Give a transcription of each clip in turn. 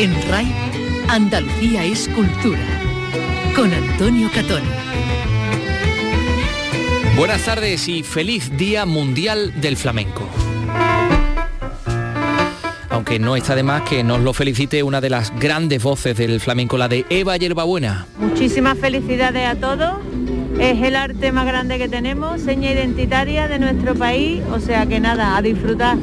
En RAI, Andalucía es cultura. Con Antonio Catón. Buenas tardes y feliz Día Mundial del Flamenco aunque no está de más que nos lo felicite una de las grandes voces del flamenco, la de Eva Yerbabuena. Muchísimas felicidades a todos. Es el arte más grande que tenemos, seña identitaria de nuestro país, o sea que nada, a disfrutar.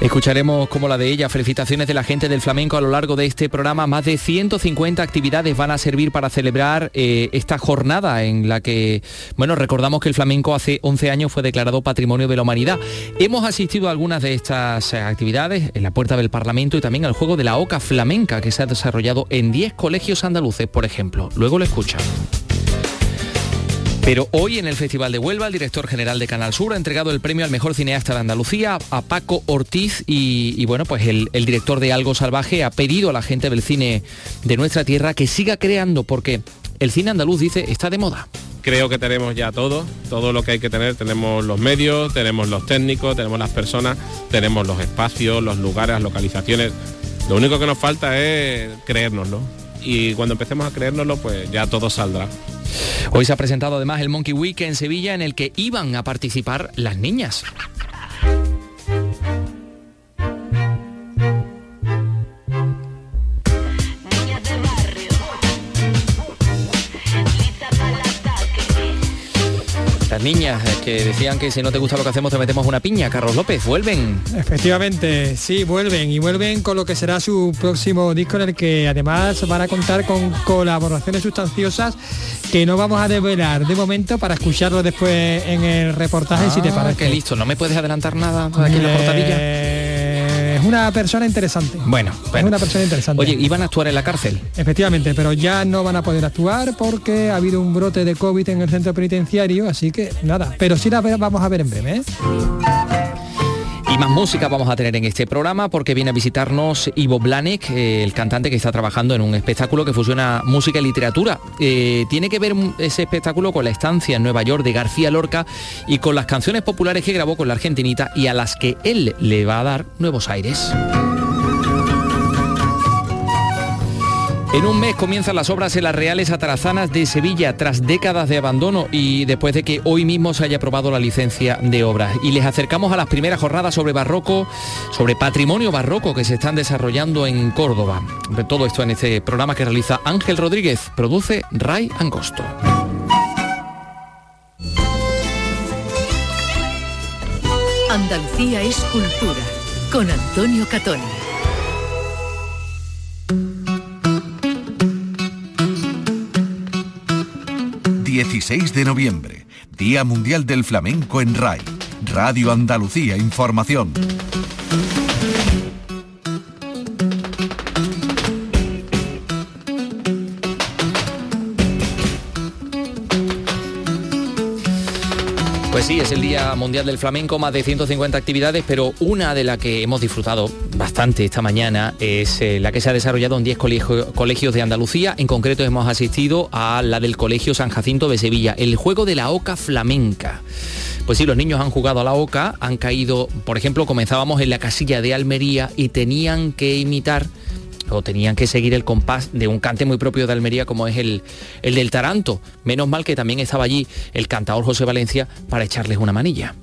Escucharemos como la de ella, felicitaciones de la gente del flamenco a lo largo de este programa. Más de 150 actividades van a servir para celebrar eh, esta jornada en la que, bueno, recordamos que el flamenco hace 11 años fue declarado Patrimonio de la Humanidad. Hemos asistido a algunas de estas actividades en la puerta del Parlamento y también al juego de la Oca Flamenca que se ha desarrollado en 10 colegios andaluces, por ejemplo. Luego lo escuchan. Pero hoy en el Festival de Huelva, el director general de Canal Sur ha entregado el premio al mejor cineasta de Andalucía a Paco Ortiz y, bueno, pues el, el, director de Algo Salvaje ha pedido a la gente del cine de nuestra tierra que siga creando porque el cine andaluz dice está de moda. Creo que tenemos ya todo, todo lo que hay que tener. Tenemos los medios, tenemos los técnicos, tenemos las personas, tenemos los espacios, los lugares, las localizaciones. Lo único que nos falta es creérnoslo. Y cuando empecemos a creérnoslo, pues ya todo saldrá. Hoy se ha presentado además el Monkey Week en Sevilla en el que iban a participar las niñas. Niñas que decían que si no te gusta lo que hacemos te metemos una piña. Carlos López, vuelven. Efectivamente, sí, vuelven y vuelven con lo que será su próximo disco en el que además van a contar con colaboraciones sustanciosas que no vamos a desvelar de momento para escucharlo después en el reportaje ah, si te parece. Que listo, no me puedes adelantar nada aquí en la portadilla. Eh, es una persona interesante. Bueno, es una persona interesante. Oye, ¿iban a actuar en la cárcel? Efectivamente, pero ya no van a poder actuar porque ha habido un brote de COVID en el centro penitenciario, así que nada. Pero sí la vamos a ver en breve. ¿eh? Más música vamos a tener en este programa porque viene a visitarnos Ivo Blanek, eh, el cantante que está trabajando en un espectáculo que fusiona música y literatura. Eh, tiene que ver ese espectáculo con la estancia en Nueva York de García Lorca y con las canciones populares que grabó con la argentinita y a las que él le va a dar nuevos aires. En un mes comienzan las obras en las Reales Atarazanas de Sevilla tras décadas de abandono y después de que hoy mismo se haya aprobado la licencia de obras. Y les acercamos a las primeras jornadas sobre barroco, sobre patrimonio barroco que se están desarrollando en Córdoba. De todo esto en este programa que realiza Ángel Rodríguez, produce Ray Angosto. Andalucía es cultura con Antonio Catoni. 16 de noviembre, Día Mundial del Flamenco en RAI, Radio Andalucía Información. Sí, es el Día Mundial del Flamenco, más de 150 actividades, pero una de las que hemos disfrutado bastante esta mañana es eh, la que se ha desarrollado en 10 colegio, colegios de Andalucía. En concreto hemos asistido a la del Colegio San Jacinto de Sevilla, el juego de la oca flamenca. Pues sí, los niños han jugado a la oca, han caído, por ejemplo, comenzábamos en la casilla de Almería y tenían que imitar o tenían que seguir el compás de un cante muy propio de Almería como es el, el del Taranto. Menos mal que también estaba allí el cantador José Valencia para echarles una manilla.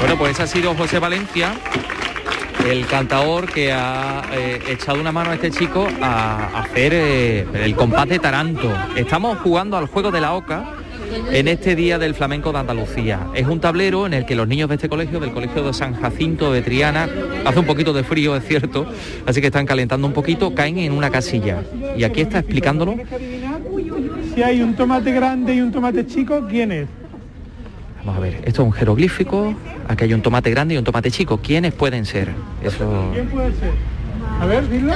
Bueno, pues ha sido José Valencia, el cantador que ha eh, echado una mano a este chico a, hacer eh, el compás de Taranto. Estamos jugando al juego de la oca en este día del flamenco de Andalucía. Es un tablero en el que los niños de este colegio, del colegio de San Jacinto de Triana, hace un poquito de frío, es cierto, así que están calentando un poquito, caen en una casilla. Y aquí está explicándolo. Si hay un tomate grande y un tomate chico, ¿quién es? Vamos a ver, esto es un jeroglífico, aquí hay un tomate grande y un tomate chico. ¿Quiénes pueden ser? Eso... ¿Quién puede ser? A ver, dilo.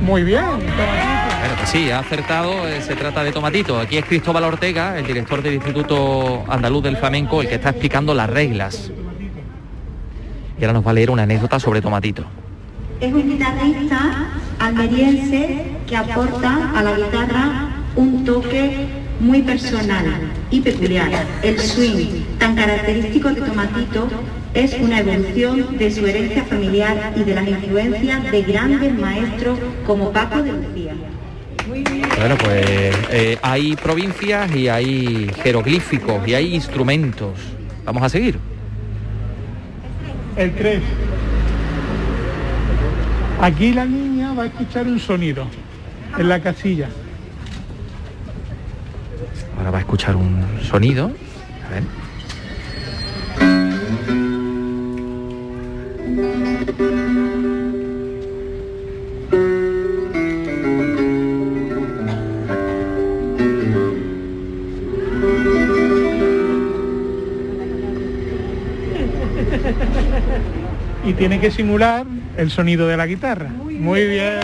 Muy bien, Bueno, pues sí, ha acertado, eh, se trata de tomatito. Aquí es Cristóbal Ortega, el director del Instituto Andaluz del Flamenco, el que está explicando las reglas. Y ahora nos va a leer una anécdota sobre tomatito. Es un guitarrista almeriense que aporta a la guitarra un toque muy personal y peculiar. El swing, tan característico de Tomatito, es una evolución de su herencia familiar y de las influencias de grandes maestros como Paco de Lucía. Bueno, pues eh, hay provincias y hay jeroglíficos y hay instrumentos. Vamos a seguir. El 3. Aquí la niña va a escuchar un sonido en la casilla. Ahora va a escuchar un sonido. A ver. Y tiene que simular el sonido de la guitarra. Muy bien.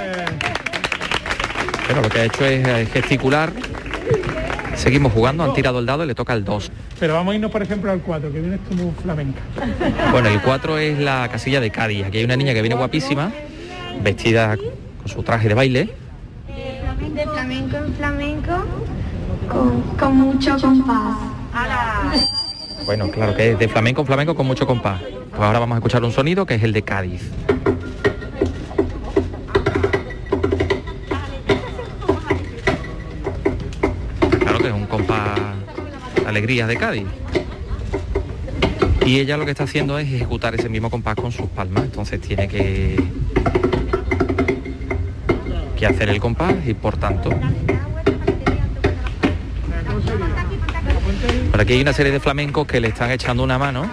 Bueno, lo que ha hecho es eh, gesticular. Seguimos jugando, han tirado el dado y le toca el 2. Pero vamos a irnos, por ejemplo, al 4, que viene como flamenca. Bueno, el 4 es la casilla de Cádiz. Aquí hay una niña que viene guapísima, vestida con su traje de baile. De flamenco en flamenco, con, con mucho compás. Bueno, claro que es de flamenco en flamenco con mucho compás. Pues ahora vamos a escuchar un sonido que es el de Cádiz. Alegrías de Cádiz. Y ella lo que está haciendo es ejecutar ese mismo compás con sus palmas. Entonces tiene que, que hacer el compás y por tanto Por aquí hay una serie de flamencos que le están echando una mano.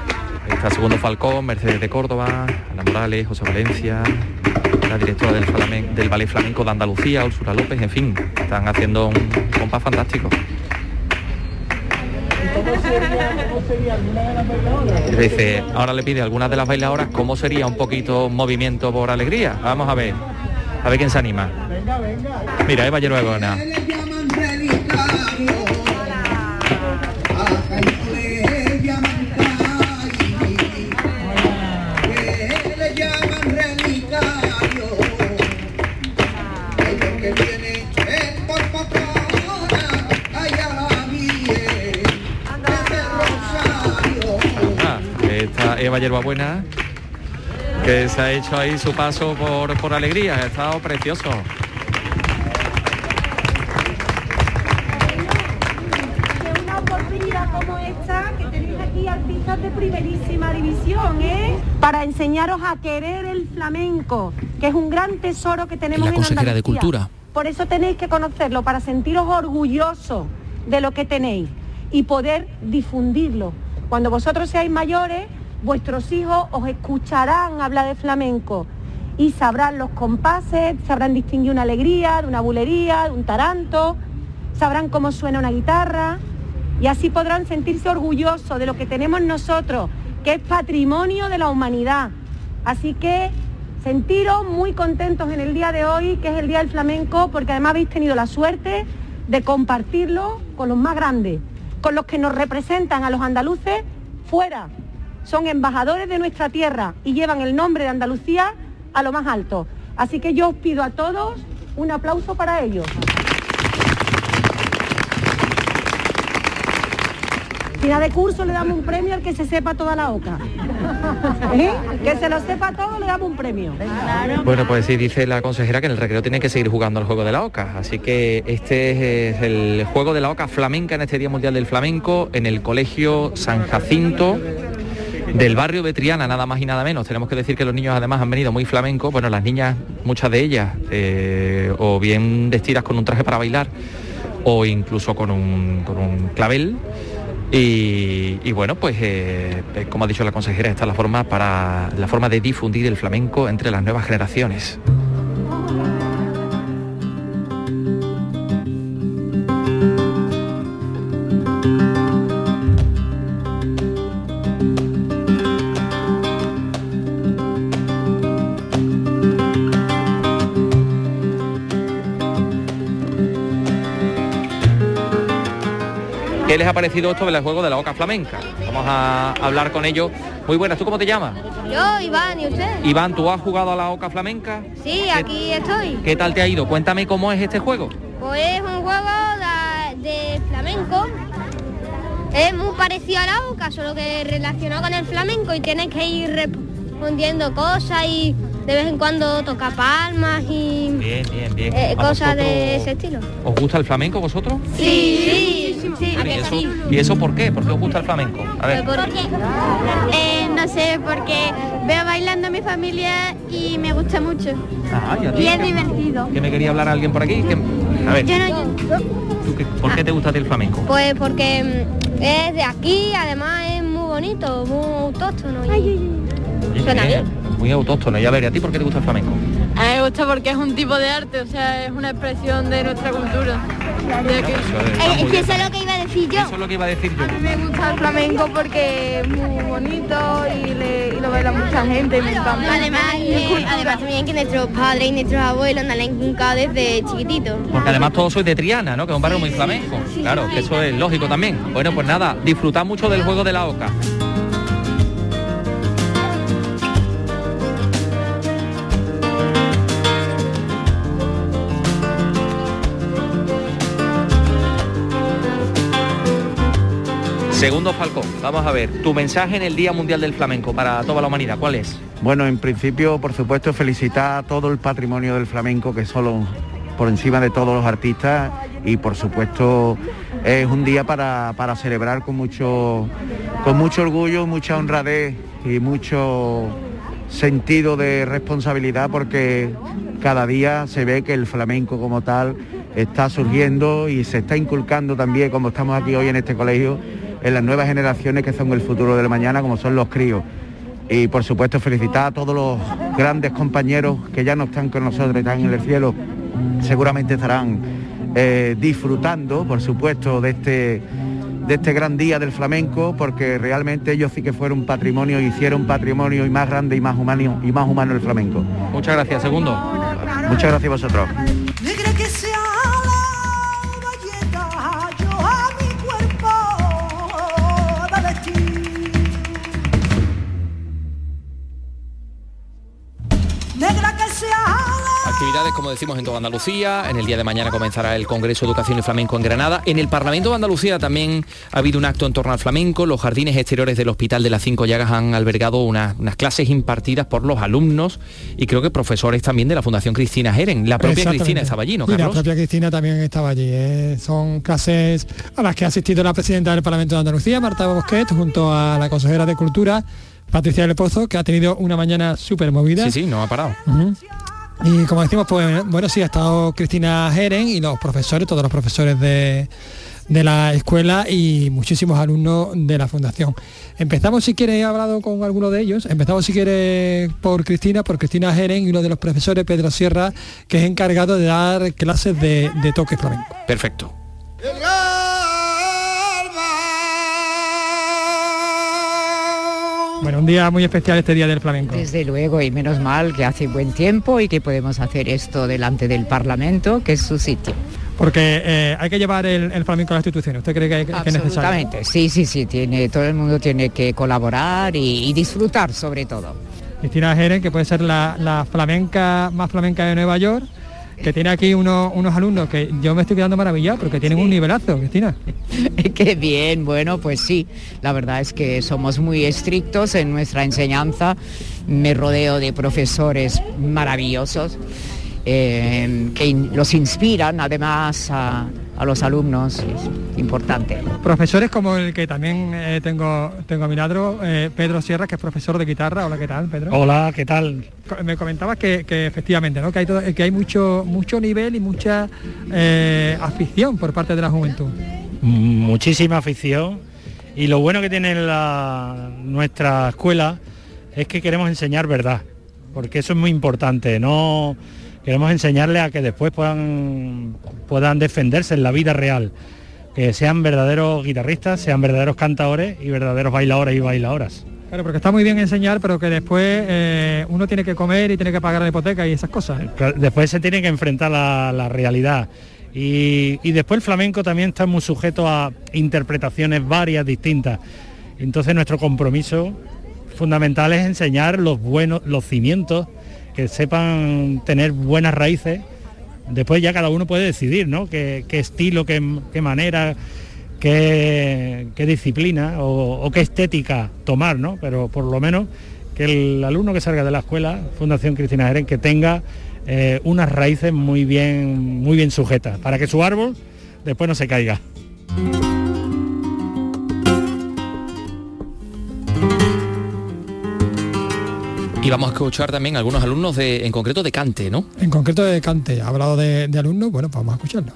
Está Segundo Falcón, Mercedes de Córdoba, Ana Morales, José Valencia, la directora del, del Ballet Flamenco de Andalucía, Úrsula López, en fin, están haciendo un compás fantástico. Dice, ahora le pide a algunas de las bailadoras cómo sería un poquito movimiento por alegría. Vamos a ver, a ver quién se anima. Mira, Eva Yeruegona. Esta Eva Yerbabuena, que se ha hecho ahí su paso por, por alegría, ha estado precioso. una oportunidad como esta que tenéis aquí artistas de primerísima división, ¿eh? Para enseñaros a querer el flamenco, que es un gran tesoro que tenemos la en consejera de Andalucía. Cultura. Por eso tenéis que conocerlo, para sentiros orgullosos de lo que tenéis y poder difundirlo. Cuando vosotros seáis mayores, vuestros hijos os escucharán hablar de flamenco y sabrán los compases, sabrán distinguir una alegría de una bulería, de un taranto, sabrán cómo suena una guitarra y así podrán sentirse orgullosos de lo que tenemos nosotros, que es patrimonio de la humanidad. Así que sentiros muy contentos en el día de hoy, que es el Día del Flamenco, porque además habéis tenido la suerte de compartirlo con los más grandes, con los que nos representan a los andaluces fuera. Son embajadores de nuestra tierra y llevan el nombre de Andalucía a lo más alto. Así que yo os pido a todos un aplauso para ellos. Final de curso le damos un premio al que se sepa toda la oca. ¿Eh? Que se lo sepa todo le damos un premio. Bueno, pues sí, dice la consejera que en el recreo tienen que seguir jugando al juego de la oca. Así que este es el juego de la oca flamenca en este Día Mundial del Flamenco en el Colegio San Jacinto del barrio de Triana, nada más y nada menos. Tenemos que decir que los niños además han venido muy flamencos. Bueno, las niñas, muchas de ellas, eh, o bien vestidas con un traje para bailar, o incluso con un, con un clavel. Y, y bueno, pues eh, eh, como ha dicho la consejera, esta es la forma para la forma de difundir el flamenco entre las nuevas generaciones. ¿Qué les ha parecido esto del juego de la oca flamenca? Vamos a hablar con ellos. Muy buenas, ¿tú cómo te llamas? Yo, Iván, ¿y usted? Iván, ¿tú has jugado a la oca flamenca? Sí, aquí estoy. ¿Qué tal te ha ido? Cuéntame cómo es este juego. Pues es un juego de, de flamenco es muy parecido a la OCA, solo que relacionado con el flamenco y tienes que ir respondiendo cosas y de vez en cuando toca palmas y Bien, bien, bien. eh, ¿A cosas de ese estilo. ¿Os gusta el flamenco vosotros? Sí, sí, sí. ¿Y eso, ¿Y eso por qué? ¿Por qué os gusta el flamenco? A ver. Eh, no sé, porque veo bailando a mi familia y me gusta mucho. Ah, ¿y a ti? Y es divertido. ¿Que me quería hablar alguien por aquí? Que- A ver, Yo no- ¿tú qué- ¿por qué te gusta a ti el flamenco? Pues porque mm, es de aquí, además es muy bonito, muy autóctono. y suena bien. Muy autóctono. Y a ver, ¿y a ti por qué te gusta el flamenco? A mí me gusta porque es un tipo de arte, o sea, es una expresión de nuestra cultura. De aquí. Eh, es que eso es lo que iba a decir yo. Eso es lo que iba a decir yo. A mí me gusta el flamenco porque es muy bonito y, le- y lo baila mucha gente me encanta. Además, eh, además también que nuestros padres y nuestros abuelos nos la han inculcado desde chiquititos. Porque además todos sois de Triana, ¿no? Que es un barrio muy flamenco. Claro, que eso es lógico también. Bueno, pues nada, disfrutad mucho del juego de la oca. Segundo Falcón, vamos a ver, tu mensaje en el Día Mundial del Flamenco para toda la humanidad, ¿cuál es? Bueno, en principio, por supuesto, felicitar a todo el patrimonio del flamenco, que solo por encima de todos los artistas, y por supuesto es un día para, para celebrar con mucho, con mucho orgullo, mucha honradez y mucho sentido de responsabilidad, porque cada día se ve que el flamenco como tal está surgiendo y se está inculcando también, como estamos aquí hoy en este colegio, en las nuevas generaciones que son el futuro del mañana, como son los críos y por supuesto felicitar a todos los grandes compañeros que ya no están con nosotros, están en el cielo, seguramente estarán eh, disfrutando, por supuesto, de este, de este gran día del flamenco, porque realmente ellos sí que fueron patrimonio, hicieron patrimonio y más grande y más humano y más humano el flamenco. Muchas gracias, segundo. Muchas gracias a vosotros. Actividades, como decimos, en toda Andalucía. En el día de mañana comenzará el Congreso de Educación y Flamenco en Granada. En el Parlamento de Andalucía también ha habido un acto en torno al flamenco. Los jardines exteriores del Hospital de las Cinco Llagas han albergado unas, unas clases impartidas por los alumnos y creo que profesores también de la Fundación Cristina Jeren. La propia. Cristina estaba allí, ¿no, Y la Carlos? propia Cristina también estaba allí. ¿eh? Son clases a las que ha asistido la presidenta del Parlamento de Andalucía, Marta Bosquet, junto a la consejera de Cultura, Patricia del Pozo, que ha tenido una mañana súper movida. Sí, sí, no ha parado. Y como decimos, pues bueno, sí, ha estado Cristina Jeren y los profesores, todos los profesores de, de la escuela y muchísimos alumnos de la fundación. Empezamos, si quieres, he hablado con alguno de ellos, empezamos, si quieres, por Cristina, por Cristina Jeren y uno de los profesores, Pedro Sierra, que es encargado de dar clases de, de toque flamenco. Perfecto. Bueno, un día muy especial este día del flamenco. Desde luego, y menos mal que hace buen tiempo y que podemos hacer esto delante del Parlamento, que es su sitio. Porque eh, hay que llevar el, el flamenco a la institución. ¿Usted cree que, que es necesario? Absolutamente, sí, sí, sí, tiene, todo el mundo tiene que colaborar y, y disfrutar sobre todo. Cristina Jeren, que puede ser la, la flamenca más flamenca de Nueva York, que tiene aquí unos, unos alumnos que yo me estoy quedando maravillado porque tienen un nivelazo, Cristina. Qué bien, bueno, pues sí, la verdad es que somos muy estrictos en nuestra enseñanza, me rodeo de profesores maravillosos eh, que los inspiran además a, a los alumnos, es importante. Profesores como el que también eh, tengo, tengo a mi lado, eh, Pedro Sierra, que es profesor de guitarra. Hola, ¿qué tal, Pedro? Hola, ¿qué tal? Me comentabas que, que efectivamente, ¿no? Que hay, todo- que hay mucho, mucho nivel y mucha eh, afición por parte de la juventud. Muchísima afición y lo bueno que tiene la- nuestra escuela es que queremos enseñar verdad, porque eso es muy importante, no queremos enseñarles a que después puedan, puedan defenderse en la vida real, que sean verdaderos guitarristas, sean verdaderos cantadores y verdaderos bailadores y bailadoras. Claro, porque está muy bien enseñar, pero que después eh, uno tiene que comer y tiene que pagar la hipoteca y esas cosas. ¿eh? Después se tiene que enfrentar a la realidad. Y, y después el flamenco también está muy sujeto a interpretaciones varias, distintas. Entonces nuestro compromiso fundamental es enseñar los buenos, los cimientos, que sepan tener buenas raíces Después ya cada uno puede decidir, ¿no? Qué, estilo, qué, manera, qué, qué disciplina o, o qué estética tomar, ¿no? Pero por lo menos que el alumno que salga de la escuela, Fundación Cristina Jerez, que tenga eh, unas raíces muy bien, muy bien sujetas, para que su árbol después no se caiga. Y vamos a escuchar también algunos alumnos de, en concreto de Cante, ¿no? En concreto de Cante, ha hablado de, alumnos, bueno, pues vamos a escucharlo.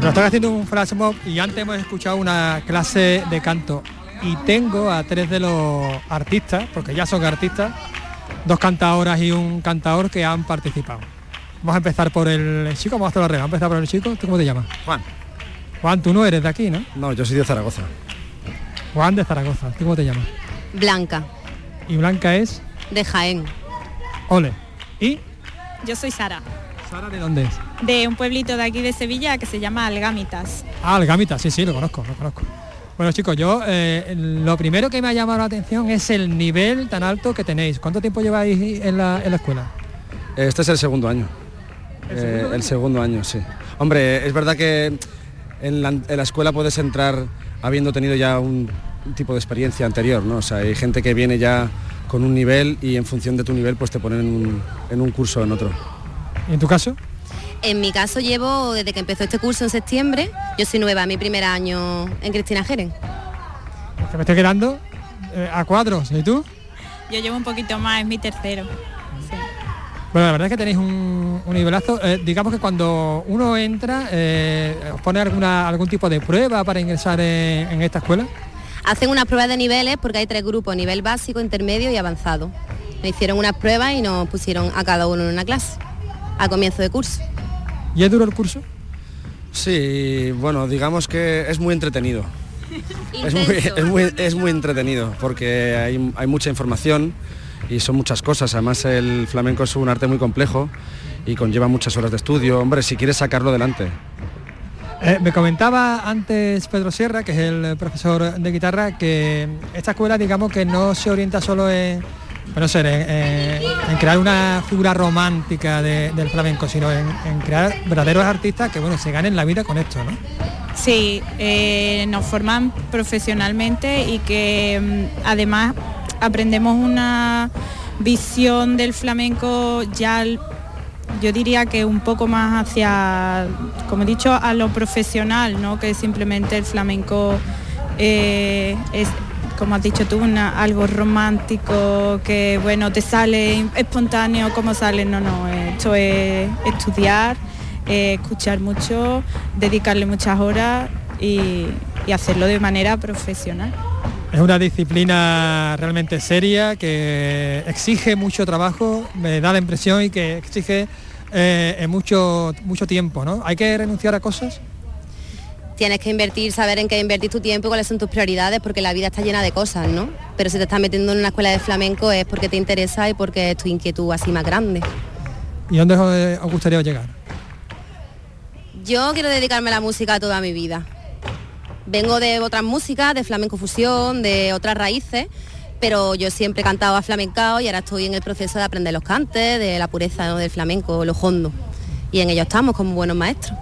Nos están haciendo un flash y antes hemos escuchado una clase de canto y tengo a tres de los artistas, porque ya son artistas, dos cantadoras y un cantador que han participado. Vamos a empezar por el chico, vamos a hacer la regla, vamos a empezar por el chico, ¿tú cómo te llamas? Juan. Juan, tú no eres de aquí, ¿no? No, yo soy de Zaragoza. Juan de Zaragoza, ¿tú cómo te llamas? Blanca, Y Blanca es de Jaén. Ole. ¿Y Yo soy Sara, Sara de dónde es? de un pueblito de aquí de Sevilla que se llama Algámitas. Ah, el Gamita, sí, sí, lo conozco, lo conozco. Bueno chicos, yo eh, lo primero que me ha llamado la atención es el nivel tan alto que tenéis. ¿Cuánto tiempo lleváis en la, en la escuela? Este es el segundo año. ¿El Eh, segundo el segundo año, sí. Hombre, es verdad que en la, en la escuela puedes entrar habiendo tenido ya un, tipo de experiencia anterior, ¿no? O sea, hay gente que viene ya con un nivel y en función de tu nivel pues te ponen en un, en un curso o en otro. ¿Y en tu caso? En mi caso llevo desde que empezó este curso en septiembre, yo soy nueva, mi primer año en Cristina Jerez. Que me estoy quedando eh, a cuadros. ¿Y tú? Yo llevo un poquito más, es mi tercero. Bueno, la verdad es que tenéis un, un nivelazo. Eh, digamos que cuando uno entra, eh, ¿os pone alguna, algún tipo de prueba para ingresar en, en esta escuela? Hacen unas pruebas de niveles porque hay tres grupos, nivel básico, intermedio y avanzado. Me hicieron unas pruebas y nos pusieron a cada uno en una clase, a comienzo de curso. ¿Y es duro el curso? Sí, bueno, digamos que es muy entretenido. Es muy, es muy- es muy entretenido porque hay, hay mucha información y son muchas cosas. Además el flamenco es un arte muy complejo y conlleva muchas horas de estudio. Hombre, si quieres sacarlo adelante. Eh, me comentaba antes Pedro Sierra, que es el profesor de guitarra, que esta escuela, digamos que no se orienta solo en, pues no sé, en, en- en crear una figura romántica de- del flamenco, sino en, en crear verdaderos artistas que, bueno, se ganen la vida con esto, ¿no? Sí, eh, nos forman profesionalmente y que mm, además aprendemos una visión del flamenco ya, yo diría que un poco más hacia, como he dicho, a lo profesional, ¿no? que simplemente el flamenco eh, es, como has dicho tú, una- algo romántico, que bueno, te sale espontáneo como sale, no, no, esto es estudiar eh, escuchar mucho, dedicarle muchas horas y, y hacerlo de manera profesional. Es una disciplina realmente seria que exige mucho trabajo, me da la impresión y que exige eh, mucho, mucho tiempo, ¿no? Hay que renunciar a cosas. Tienes que invertir, saber en qué invertir tu tiempo y cuáles son tus prioridades, porque la vida está llena de cosas, ¿no? Pero si te estás metiendo en una escuela de flamenco es porque te interesa y porque es tu inquietud así más grande. ¿Y dónde os, eh, os gustaría llegar? Yo quiero dedicarme a la música toda mi vida. Vengo de otras músicas, de flamenco fusión, de otras raíces, pero yo siempre he cantado a flamencao y ahora estoy en el proceso de aprender los cantes, de la pureza ¿no? del flamenco, los hondos. Y en ello estamos como buenos maestros.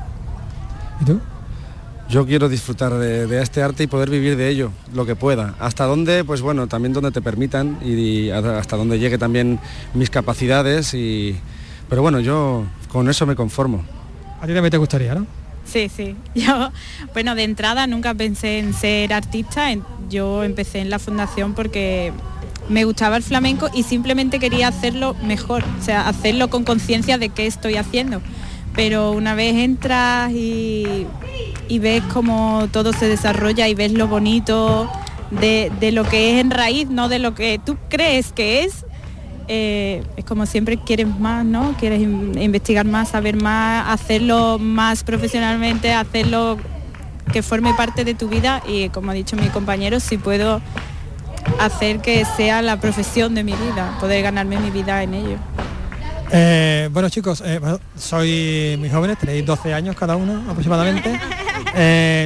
Yo quiero disfrutar de, de este arte y poder vivir de ello, lo que pueda. Hasta donde, pues bueno, también donde te permitan y, hasta donde llegue también mis capacidades. Y, pero bueno, yo con eso me conformo. A ti también te gustaría, ¿no? Sí, sí. Yo, bueno, de entrada nunca pensé en ser artista. Yo empecé en la fundación porque me gustaba el flamenco y simplemente quería hacerlo mejor, o sea, hacerlo con conciencia de qué estoy haciendo. Pero una vez entras y, ves cómo todo se desarrolla y ves lo bonito de lo que es en raíz, no de lo que tú crees que es, eh, es como siempre quieres más, ¿no? Quieres in- investigar más, saber más, hacerlo más profesionalmente, hacerlo que forme parte de tu vida y como ha dicho mi compañero, si puedo hacer que sea la profesión de mi vida, poder ganarme mi vida en ello. Eh, bueno chicos, eh, soy muy jóvenes, tenéis 12 años cada uno aproximadamente.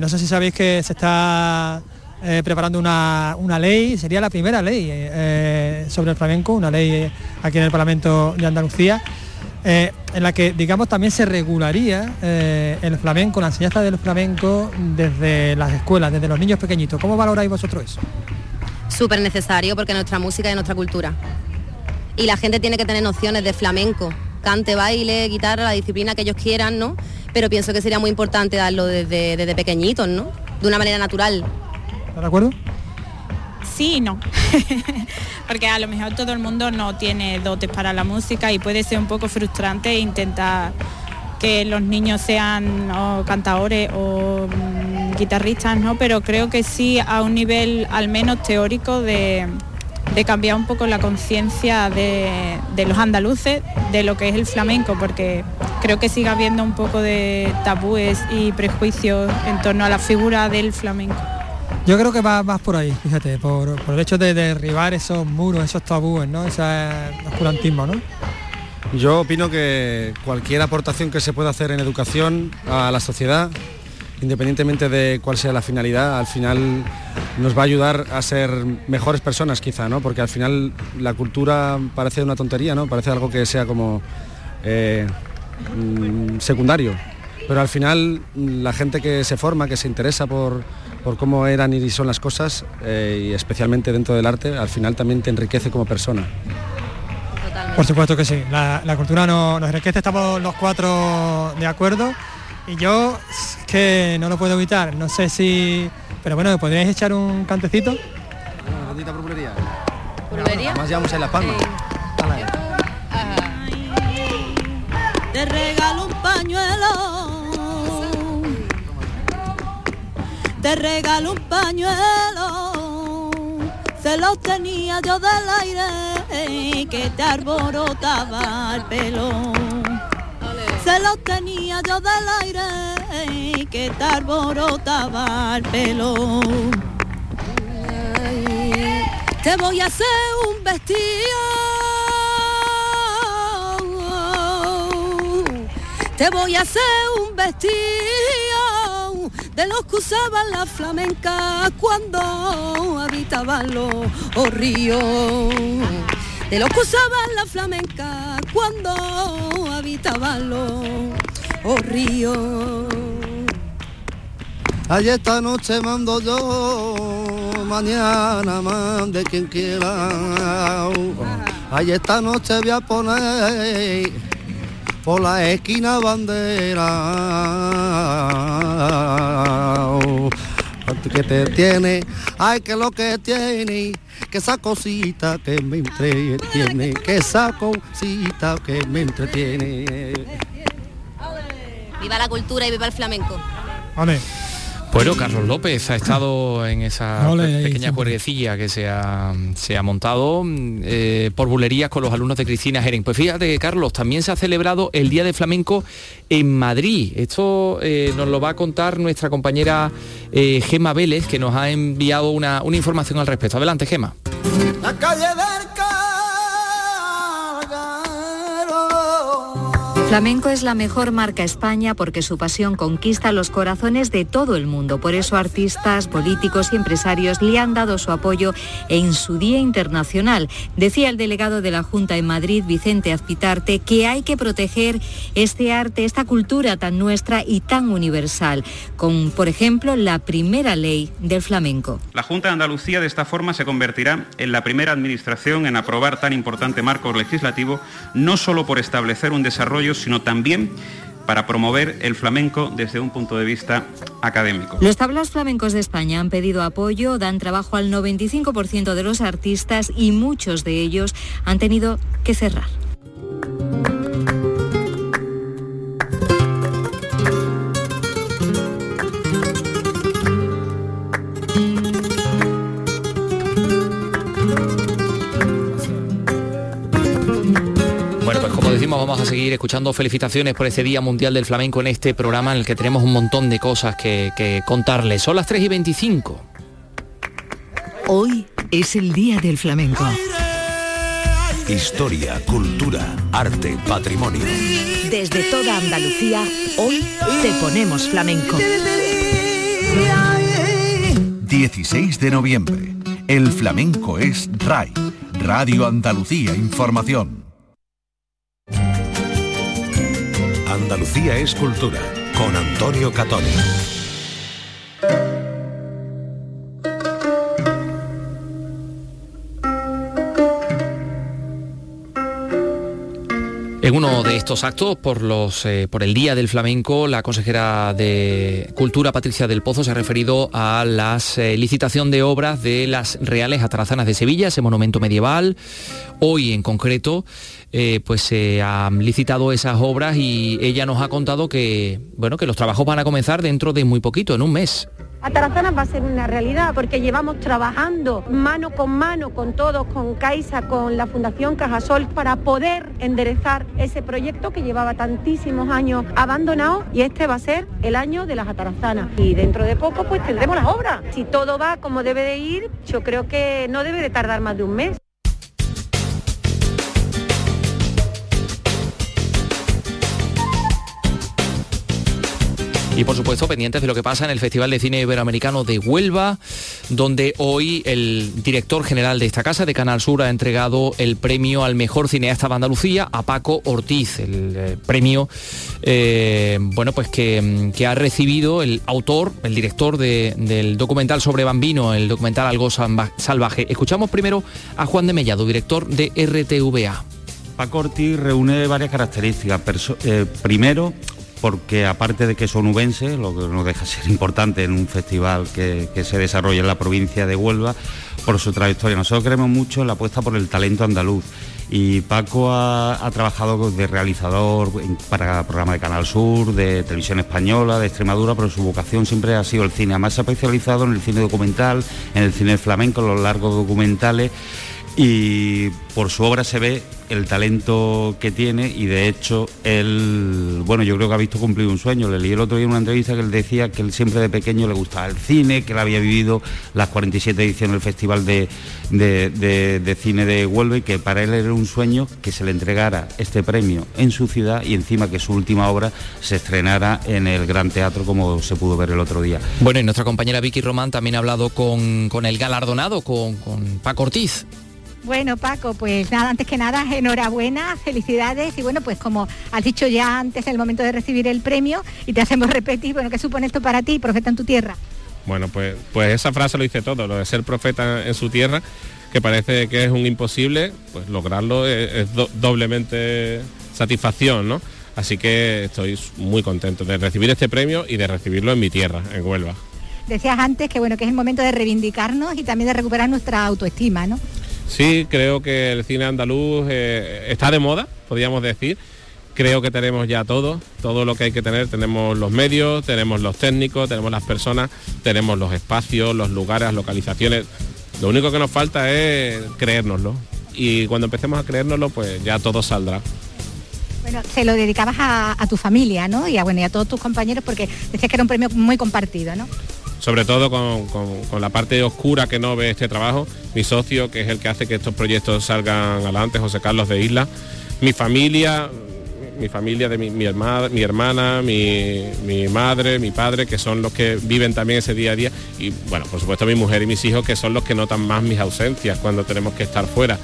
No sé si sabéis que se está eh, preparando una, una ley, sería la primera ley eh, sobre el flamenco, una ley aquí en el Parlamento de Andalucía, eh, en la que digamos también se regularía eh, el flamenco, la enseñanza del flamenco desde las escuelas, desde los niños pequeñitos. ¿Cómo valoráis vosotros eso? Súper necesario porque nuestra música es nuestra cultura. Y la gente tiene que tener nociones de flamenco, cante, baile, guitarra, la disciplina que ellos quieran, ¿no? Pero pienso que sería muy importante darlo desde, desde pequeñitos, ¿no? De una manera natural. ¿Estás de acuerdo? Sí no. Porque a lo mejor todo el mundo no tiene dotes para la música y puede ser un poco frustrante intentar que los niños sean o cantadores o mm, guitarristas, ¿no? Pero creo que sí a un nivel al menos teórico de, de cambiar un poco la conciencia de los andaluces de lo que es el flamenco, porque creo que sigue habiendo un poco de tabúes y prejuicios en torno a la figura del flamenco. Yo creo que va por ahí, fíjate, por, el hecho de derribar esos muros, esos tabúes, ¿no? Ese oscurantismo, ¿no? Yo opino que cualquier aportación que se pueda hacer en educación a la sociedad, independientemente de cuál sea la finalidad, al final nos va a ayudar a ser mejores personas quizá, ¿no? Porque al final la cultura parece una tontería, ¿no? Parece algo que sea como eh, mm, secundario. Pero al final la gente que se forma, que se interesa por, por cómo eran y son las cosas, eh, y especialmente dentro del arte, al final también te enriquece como persona. Por supuesto que sí. La, la cultura no- nos enriquece, estamos los cuatro de acuerdo. Y yo es que no lo puedo evitar. No sé si. Pero bueno, ¿me podríais echar un cantecito? Burbulería. ¿Burbulería? Además llevamos en las palmas. Te regalo un pañuelo. Te regalo un pañuelo. Se lo tenía yo del aire que te arborotaba el pelo. Se lo tenía yo del aire que te arborotaba el pelo. Te voy a hacer un vestido. Te voy a hacer un vestido de los que usaban la flamenca cuando habitaban los oh, ríos. De los que usaban la flamenca cuando habitaban los oh, ríos. Ayer esta noche mando yo, mañana mande quien quiera. Ayer esta noche voy a poner por la esquina bandera. Que te tiene, ay que lo que tiene, que esa cosita que me entretiene, que esa cosita que me entretiene. Viva la cultura y viva el flamenco. Vale. Bueno, Carlos López ha estado en esa Ole, pequeña cuerguecilla que se ha, se ha montado eh, por bulerías con los alumnos de Cristina Jeren. Pues fíjate, Carlos, también se ha celebrado el Día de Flamenco en Madrid. Esto eh, nos lo va a contar nuestra compañera eh, Gema Vélez, que nos ha enviado una, una información al respecto. Adelante, Gema. La calle del Flamenco es la mejor marca España porque su pasión conquista los corazones de todo el mundo. Por eso artistas, políticos y empresarios le han dado su apoyo en su Día Internacional. Decía el delegado de la Junta en Madrid, Vicente Azpitarte, que hay que proteger este arte, esta cultura tan nuestra y tan universal, con, por ejemplo, la primera ley del flamenco. La Junta de Andalucía de esta forma se convertirá en la primera administración en aprobar tan importante marco legislativo, no solo por establecer un desarrollo, sino también para promover el flamenco desde un punto de vista académico. Los tablas flamencos de España han pedido apoyo, dan trabajo al 95% de los artistas y muchos de ellos han tenido que cerrar. Vamos a seguir escuchando felicitaciones por este Día Mundial del Flamenco en este programa en el que tenemos un montón de cosas que, que contarles. Son las 3 y 25. Hoy es el Día del Flamenco. Historia, cultura, arte, patrimonio. Desde toda Andalucía, hoy te ponemos flamenco. 16 de noviembre. El flamenco es RAI, Radio Andalucía Información. Andalucía es cultura, con Antonio Catoni. En uno de estos actos, por, los, eh, por el Día del Flamenco, la consejera de Cultura, Patricia del Pozo, se ha referido a la eh, licitación de obras de las Reales Atarazanas de Sevilla, ese monumento medieval. Hoy, en concreto, eh, pues se han licitado esas obras y ella nos ha contado que, bueno, que los trabajos van a comenzar dentro de muy poquito, en un mes. Atarazanas va a ser una realidad porque llevamos trabajando mano con mano con todos, con Caixa, con la Fundación Cajasol, para poder enderezar ese proyecto que llevaba tantísimos años abandonado y este va a ser el año de las atarazanas. Y dentro de poco pues tendremos las obras. Si todo va como debe de ir, yo creo que no debe de tardar más de un mes. Y por supuesto pendientes de lo que pasa en el Festival de Cine Iberoamericano de Huelva, donde hoy el director general de esta casa, de Canal Sur, ha entregado el premio al mejor cineasta de Andalucía a Paco Ortiz, el eh, premio eh, bueno, pues que, que, ha recibido el autor, el director de, del documental sobre Bambino, el documental Algo Salvaje. Escuchamos primero a Juan de Mellado, director de RTVA. Paco Ortiz reúne varias características. Eh, primero, porque aparte de que es onubense, lo que no deja ser importante en un festival que, se desarrolla en la provincia de Huelva, por su trayectoria. Nosotros creemos mucho en la apuesta por el talento andaluz y Paco ha, trabajado de realizador para programas de Canal Sur, de Televisión Española, de Extremadura, pero su vocación siempre ha sido el cine. Además se ha especializado en el cine documental, en el cine flamenco, en los largos documentales y por su obra se ve el talento que tiene y de hecho él, bueno, yo creo que ha visto cumplir un sueño. Le leí el otro día una entrevista que él decía que él siempre de pequeño le gustaba el cine, que él había vivido las 47 ediciones del Festival de, de, Cine de Huelva y que para él era un sueño que se le entregara este premio en su ciudad y encima que su última obra se estrenara en el Gran Teatro como se pudo ver el otro día. Bueno, y nuestra compañera Vicky Román también ha hablado con, con el galardonado, con Paco Ortiz. Bueno, Paco, pues nada, antes que nada, enhorabuena, felicidades y bueno, pues como has dicho ya antes, el momento de recibir el premio y te hacemos repetir, bueno, ¿qué supone esto para ti, profeta en tu tierra? Bueno, pues, pues esa frase lo dice todo, lo de ser profeta en su tierra, que parece que es un imposible, pues lograrlo es, doblemente satisfacción, ¿no? Así que estoy muy contento de recibir este premio y de recibirlo en mi tierra, en Huelva. Decías antes que bueno, que es el momento de reivindicarnos y también de recuperar nuestra autoestima, ¿no? Sí, creo que el cine andaluz eh, está de moda, podríamos decir. Creo que tenemos ya todo, todo lo que hay que tener. Tenemos los medios, tenemos los técnicos, tenemos las personas, tenemos los espacios, los lugares, localizaciones. Lo único que nos falta es creérnoslo. Y cuando empecemos a creérnoslo, pues ya todo saldrá. Bueno, se lo dedicabas a, tu familia, ¿no? Y a, bueno, y a todos tus compañeros porque decías que era un premio muy compartido, ¿no? Sobre todo con, la parte oscura que no ve este trabajo, mi socio, que es el que hace que estos proyectos salgan adelante, José Carlos de Isla, mi familia, mi familia de mi, mi, hermana, mi hermana, mi, madre, mi padre, que son los que viven también ese día a día, y bueno, por supuesto mi mujer y mis hijos, que son los que notan más mis ausencias cuando tenemos que estar fuera.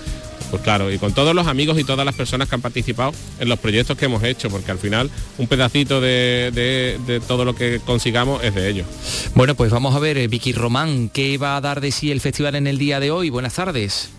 Pues claro, y con todos los amigos y todas las personas que han participado en los proyectos que hemos hecho, porque al final un pedacito de, todo lo que consigamos es de ellos. Bueno, pues vamos a ver, eh, Vicky Román, ¿qué va a dar de sí el festival en el día de hoy? Buenas tardes.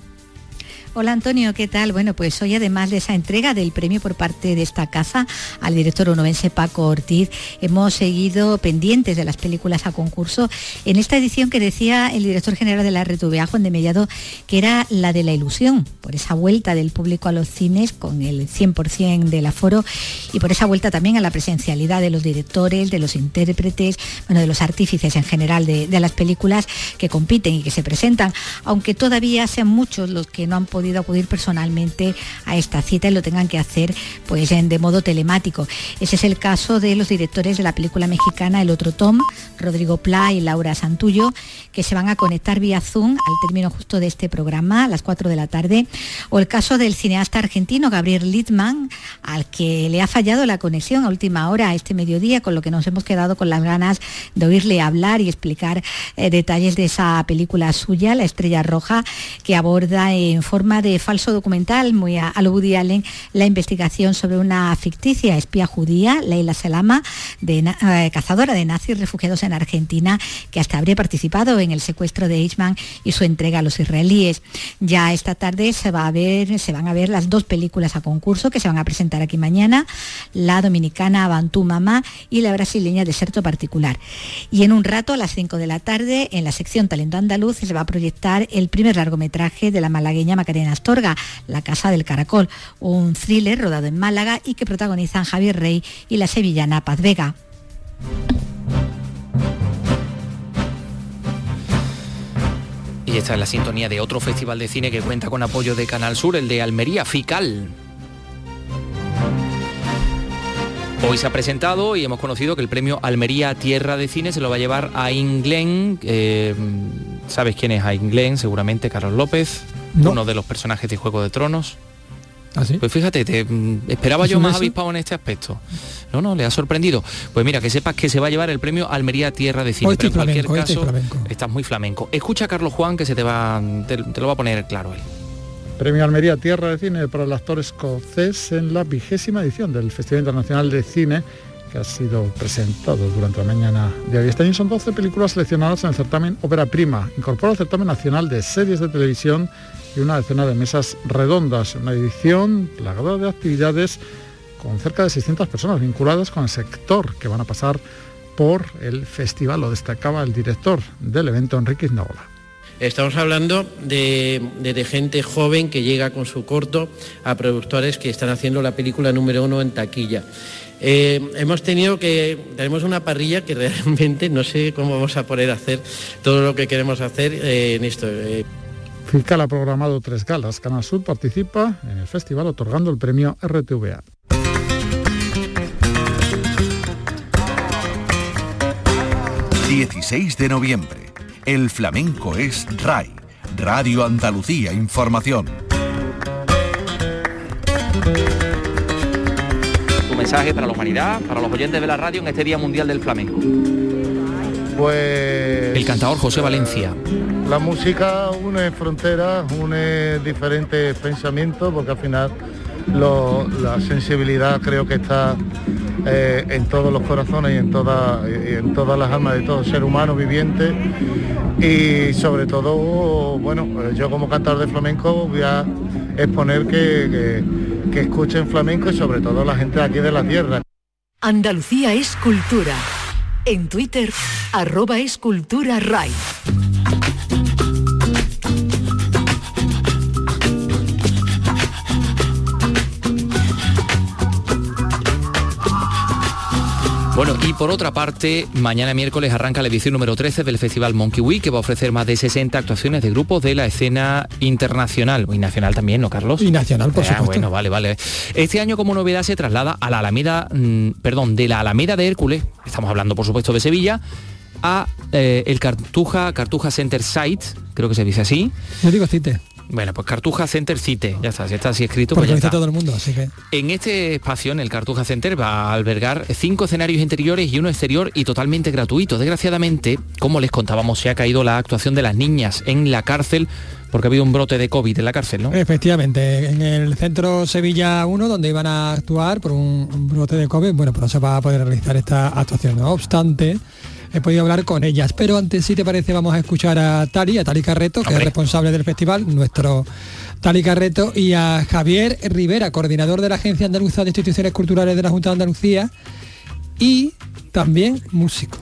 Hola Antonio, ¿qué tal? Bueno, pues hoy además de esa entrega del premio por parte de esta casa al director onovense Paco Ortiz, hemos seguido pendientes de las películas a concurso en esta edición que decía el director general de la RTVA, Juan de Mellado, que era la de la ilusión, por esa vuelta del público a los cines con el 100% del aforo y por esa vuelta también a la presencialidad de los directores, de los intérpretes, bueno, de los artífices en general de las películas que compiten y que se presentan, aunque todavía sean muchos los que no han podido podido acudir personalmente a esta cita y lo tengan que hacer pues en, de modo telemático. Ese es el caso de los directores de la película mexicana El Otro Tom, Rodrigo Pla y Laura Santullo, que se van a conectar vía Zoom al término justo de este programa a las 4 de la tarde. O el caso del cineasta argentino Gabriel Littman, al que le ha fallado la conexión a última hora este mediodía, con lo que nos hemos quedado con las ganas de oírle hablar y explicar eh, detalles de esa película suya, La Estrella Roja, que aborda en forma de falso documental, muy a, lo Woody Allen, la investigación sobre una ficticia espía judía, Leila Selama, de, eh, cazadora de nazis refugiados en Argentina, que hasta habría participado en el secuestro de Eichmann y su entrega a los israelíes. Ya esta tarde se, va a ver, se van a ver las dos películas a concurso que se van a presentar aquí mañana, la dominicana Bantu Mamá y la brasileña Deserto Particular. Y en un rato, a las 5 de la tarde, en la sección Talento Andaluz, se va a proyectar el primer largometraje de la malagueña Macarena Astorga, La Casa del Caracol, un thriller rodado en Málaga y que protagonizan Javier Rey y la sevillana Paz Vega. Y esta es la sintonía de otro festival de cine que cuenta con apoyo de Canal Sur, el de Almería Fical. Hoy se ha presentado y hemos conocido que el premio Almería Tierra de Cine se lo va a llevar a Inglen. Eh, ¿Sabes quién es a Inglen? Seguramente Carlos López, uno de los personajes de Juego de Tronos. ¿Ah, Pues fíjate, te, mm, esperaba yo más avispado en este aspecto. No, no, le ha sorprendido. Pues mira, que sepas que se va a llevar el premio Almería Tierra de Cine. Hoy pero en cualquier caso, estás muy flamenco. Escucha a Carlos Juan que se te va, te, te lo va a poner claro él. Premio Almería Tierra de Cine para el actor escocés en la vigésima edición del Festival Internacional de Cine que ha sido presentado durante la mañana de hoy. Este año son 12 películas seleccionadas en el certamen Ópera Prima. Incorpora el certamen nacional de series de televisión y una decena de mesas redondas. Una edición plagada de actividades con cerca de 600 personas vinculadas con el sector que van a pasar por el festival. Lo destacaba el director del evento, Enrique Iznola. Estamos hablando de gente joven que llega con su corto a productores que están haciendo la película número uno en taquilla. Eh, hemos tenido que, tenemos una parrilla que realmente no sé cómo vamos a poder hacer todo lo que queremos hacer eh, en esto. eh. FICAL ha programado tres galas. Canal Sur participa en el festival otorgando el premio RTVA. ...16 16 de noviembre. El flamenco es RAI, Radio Andalucía Información. Tu mensaje para la humanidad, para los oyentes de la radio en este Día Mundial del Flamenco. Pues El cantador José Valencia. la música une fronteras, une diferentes pensamientos, porque al final lo- la sensibilidad creo que está eh, en todos los corazones y en, toda- y en todas las almas de todo ser humano viviente. Y sobre todo, bueno, eh, yo como cantador de flamenco voy a exponer que, que- que escuchen flamenco y sobre todo la gente de aquí de la tierra. Andalucía es cultura. En Twitter, arroba escultura RAI. Bueno, y por otra parte, mañana miércoles arranca la edición número 13 del Festival Monkey Week, que va a ofrecer más de 60 actuaciones de grupos de la escena internacional. Y nacional también, ¿no, Carlos? Y nacional, por Ah, supuesto. bueno, vale, vale. Este año como novedad se traslada a la Alameda, mm, perdón, de la Alameda de Hércules, estamos hablando por supuesto de Sevilla, a eh, el Cartuja, Cartuja Center Site, creo que se dice así. Yo digo cite, Bueno, pues Cartuja Center Cite, ya está, si está así escrito, pues porque ya está. todo el mundo, así que... En este espacio, en el Cartuja Center, va a albergar cinco escenarios interiores y uno exterior y totalmente gratuito. Desgraciadamente, como les contábamos, se ha caído la actuación de las niñas en la cárcel porque ha habido un brote de COVID en la cárcel, ¿no? Efectivamente, en el centro Sevilla 1, donde iban a actuar por un, un brote de COVID, bueno, pues no se va a poder realizar esta actuación. No obstante, he podido hablar con ellas. Pero antes, si te parece, vamos a escuchar a Tali, a Tali Carreto, que es responsable del festival, nuestro Tali Carreto, y a Javier Rivera, coordinador de la Agencia Andaluza de Instituciones Culturales de la Junta de Andalucía, y también músico.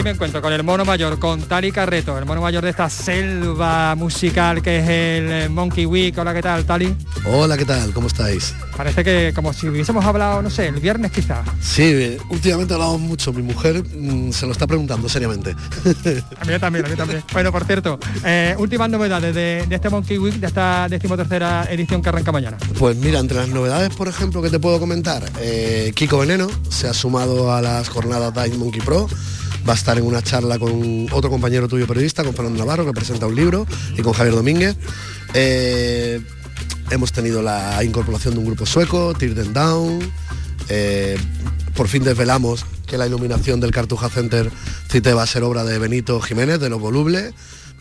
Aquí me encuentro con el mono mayor, con Tali Carreto, el mono mayor de esta selva musical que es el eh, Monkey Week. Hola, ¿qué tal, Tali? Hola, ¿qué tal? ¿Cómo estáis? Parece que como si hubiésemos hablado, no sé, el viernes quizá. Sí, eh, últimamente hablamos mucho. Mi mujer mm, se lo está preguntando seriamente. A mí también, a mí también. Bueno, por cierto, eh, últimas novedades de, de este Monkey Week, de esta decimotercera edición que arranca mañana. Pues mira, entre las novedades, por ejemplo, que te puedo comentar, eh, Kiko Veneno se ha sumado a las jornadas Dive Monkey Pro. Va a estar en una charla con otro compañero tuyo periodista, con Fernando Navarro, que presenta un libro, y con Javier Domínguez. Eh, hemos tenido la incorporación de un grupo sueco, Them Down. Eh, por fin desvelamos que la iluminación del Cartuja Center Cite va a ser obra de Benito Jiménez, de Los Volubles.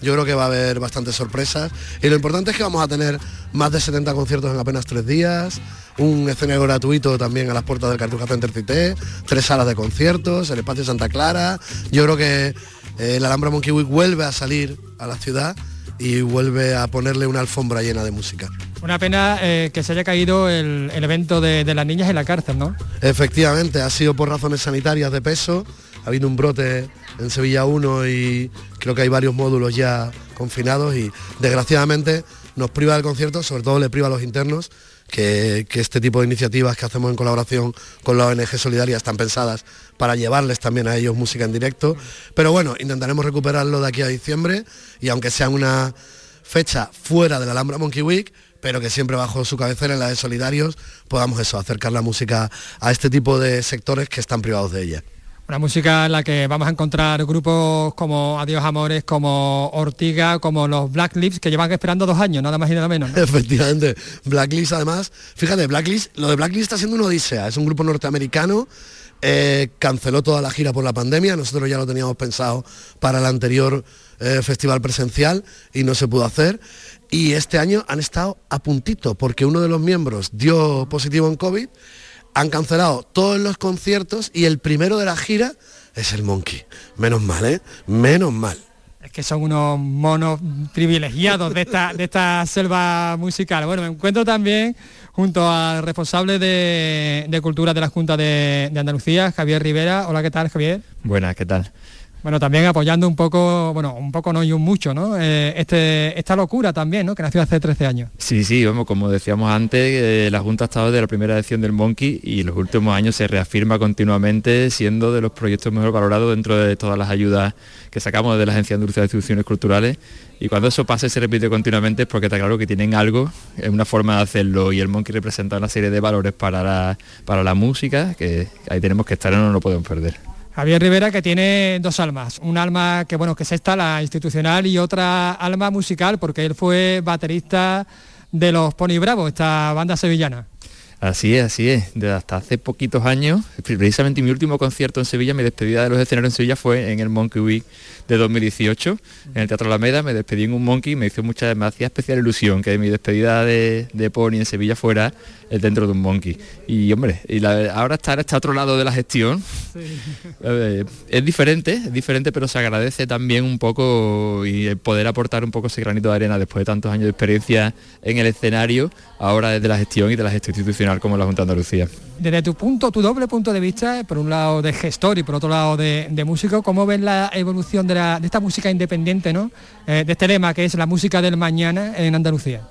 Yo creo que va a haber bastantes sorpresas. Y lo importante es que vamos a tener más de 70 conciertos en apenas tres días, un escenario gratuito también a las puertas del Cartuja Center Cité, tres salas de conciertos, el espacio Santa Clara. Yo creo que eh, el Alhambra Monkey Week vuelve a salir a la ciudad y vuelve a ponerle una alfombra llena de música. Una pena eh, que se haya caído el, el evento de, de las niñas en la cárcel, ¿no? Efectivamente, ha sido por razones sanitarias de peso, ha habido un brote en Sevilla 1 y creo que hay varios módulos ya confinados y desgraciadamente nos priva del concierto, sobre todo le priva a los internos, que, que este tipo de iniciativas que hacemos en colaboración con la ONG Solidaria están pensadas para llevarles también a ellos música en directo. Pero bueno, intentaremos recuperarlo de aquí a diciembre y aunque sea una fecha fuera de la Alhambra Monkey Week, pero que siempre bajo su cabecera en la de Solidarios podamos eso, acercar la música a este tipo de sectores que están privados de ella. Una música en la que vamos a encontrar grupos como Adiós Amores, como Ortiga, como los Black Lips, que llevan esperando dos años, nada más y nada menos. ¿no? Efectivamente. Blacklist además, fíjate, Blacklist, lo de Blacklist está siendo una odisea, es un grupo norteamericano, eh, canceló toda la gira por la pandemia, nosotros ya lo teníamos pensado para el anterior eh, festival presencial y no se pudo hacer. Y este año han estado a puntito, porque uno de los miembros dio positivo en COVID, han cancelado todos los conciertos y el primero de la gira es el Monkey. Menos mal, ¿eh? Menos mal. Es que son unos monos privilegiados de esta, de esta selva musical. Bueno, me encuentro también junto al responsable de, de Cultura de la Junta de, de Andalucía, Javier Rivera. Hola, ¿qué tal, Javier? Buenas, ¿qué tal? Bueno, también apoyando un poco, bueno, un poco no y un mucho, ¿no? Eh, este, esta locura también, ¿no? Que nació hace 13 años. Sí, sí, vamos, como decíamos antes, eh, la Junta ha estado desde la primera edición del Monkey y los últimos años se reafirma continuamente siendo de los proyectos mejor valorados dentro de todas las ayudas que sacamos de la Agencia Andalucía de Instituciones Culturales y cuando eso pasa y se repite continuamente es porque está claro que tienen algo, es una forma de hacerlo y el Monkey representa una serie de valores para la, para la música que ahí tenemos que estar y no lo podemos perder. Javier Rivera que tiene dos almas, un alma que bueno que es esta la institucional y otra alma musical porque él fue baterista de los Pony Bravo, esta banda sevillana. Así es, así es. Desde hasta hace poquitos años, precisamente mi último concierto en Sevilla, mi despedida de los escenarios en Sevilla fue en el Monkey Week de 2018, en el Teatro Alameda, me despedí en un Monkey y me hizo mucha, me hacía especial ilusión que mi despedida de, de Pony en Sevilla fuera el dentro de un Monkey. Y hombre, y la- ahora estar este otro lado de la gestión eh, es diferente, es diferente, pero se agradece también un poco y poder aportar un poco ese granito de arena después de tantos años de experiencia en el escenario, ahora desde la gestión y de la gestión como la Junta de Andalucía. Desde tu punto, tu doble punto de vista, por un lado de gestor y por otro lado de, de músico, ¿cómo ves la evolución de, la- de esta música independiente, ¿no? Eh, de este lema que es la música del mañana en Andalucía.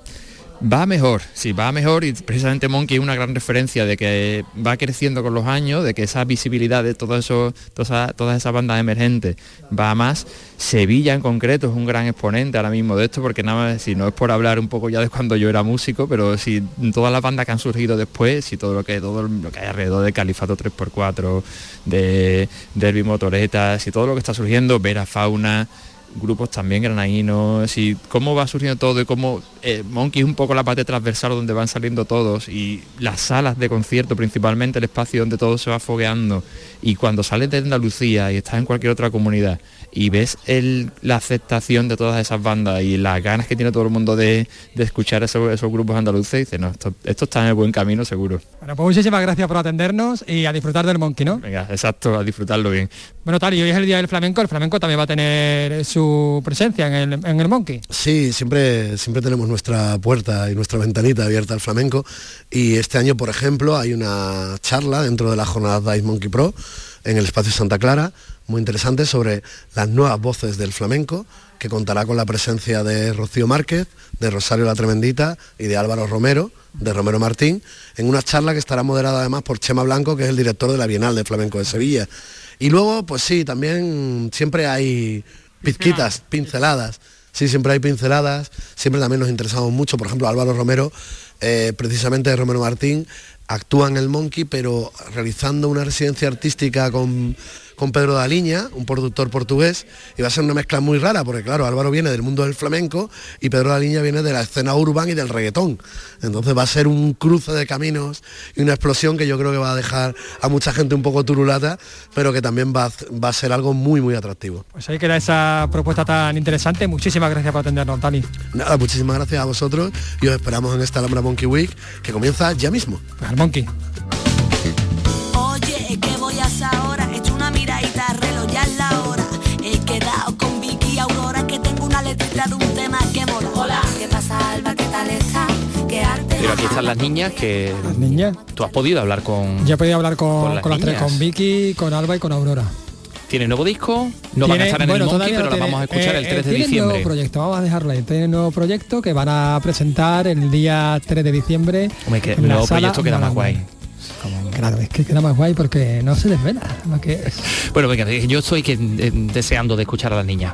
Va mejor, sí, va mejor y precisamente Monkey es una gran referencia de que va creciendo con los años, de que esa visibilidad de todo eso, todas todas esas bandas emergentes va más. Sevilla en concreto es un gran exponente ahora mismo de esto, porque nada más, si no es por hablar un poco ya de cuando yo era músico, pero si todas las bandas que han surgido después, y todo lo que todo lo que hay alrededor de Califato 3x4, de Derby Motoretas y todo lo que está surgiendo, Vera Fauna, grupos también granadinos y cómo va surgiendo todo y cómo eh, Monkey es un poco la parte transversal donde van saliendo todos y las salas de concierto principalmente el espacio donde todo se va fogueando y cuando sales de Andalucía y estás en cualquier otra comunidad y ves el- la aceptación de todas esas bandas y las ganas que tiene todo el mundo de, de escuchar esos, esos grupos andaluces, dices, no, esto, esto está en el buen camino seguro. Bueno, pues muchísimas gracias por atendernos y a disfrutar del Monkey, ¿no? Venga, exacto, a disfrutarlo bien. Bueno, tal, y hoy es el Día del Flamenco, el flamenco también va a tener su presencia en el, en el Monkey. Sí, siempre, siempre tenemos nuestra puerta y nuestra ventanita abierta al flamenco y este año, por ejemplo, hay una charla dentro de la jornada Dice Monkey Pro en el espacio Santa Clara, muy interesante sobre las nuevas voces del flamenco, que contará con la presencia de Rocío Márquez, de Rosario la Tremendita y de Álvaro Romero, de Romero Martín, en una charla que estará moderada además por Chema Blanco, que es el director de la Bienal de Flamenco de Sevilla. Y luego, pues sí, también siempre hay pizquitas, pinceladas. Sí, siempre hay pinceladas, siempre también nos interesamos mucho. Por ejemplo, Álvaro Romero, eh, precisamente de Romero Martín, actúa en el Monkey, pero realizando una residencia artística con con Pedro da Liña, un productor portugués, y va a ser una mezcla muy rara, porque claro, Álvaro viene del mundo del flamenco y Pedro da Liña viene de la escena urban y del reggaetón. Entonces va a ser un cruce de caminos y una explosión que yo creo que va a dejar a mucha gente un poco turulata, pero que también va, a ser algo muy, muy atractivo. Pues ahí queda esa propuesta tan interesante. Muchísimas gracias por atendernos, Dani. Nada, muchísimas gracias a vosotros y os esperamos en esta Alhambra Monkey Week que comienza ya mismo. Pues al Monkey. Pero aquí están las niñas que... Las niñas. Tú has podido hablar con... Yo he podido hablar con, las, con las tres, con Vicky, con Alba y con Aurora. ¿Tiene nuevo disco? No van a estar en el Monkey, pero lo vamos a escuchar el 3 eh, de diciembre. nuevo proyecto, vamos a dejarlo ahí. Tiene nuevo proyecto que van a presentar el día 3 de diciembre. Hombre, que el nuevo proyecto queda más guay. Claro, es que queda más guay porque no se desvela lo que es. Bueno, venga, yo estoy que, eh, deseando de escuchar a las niñas.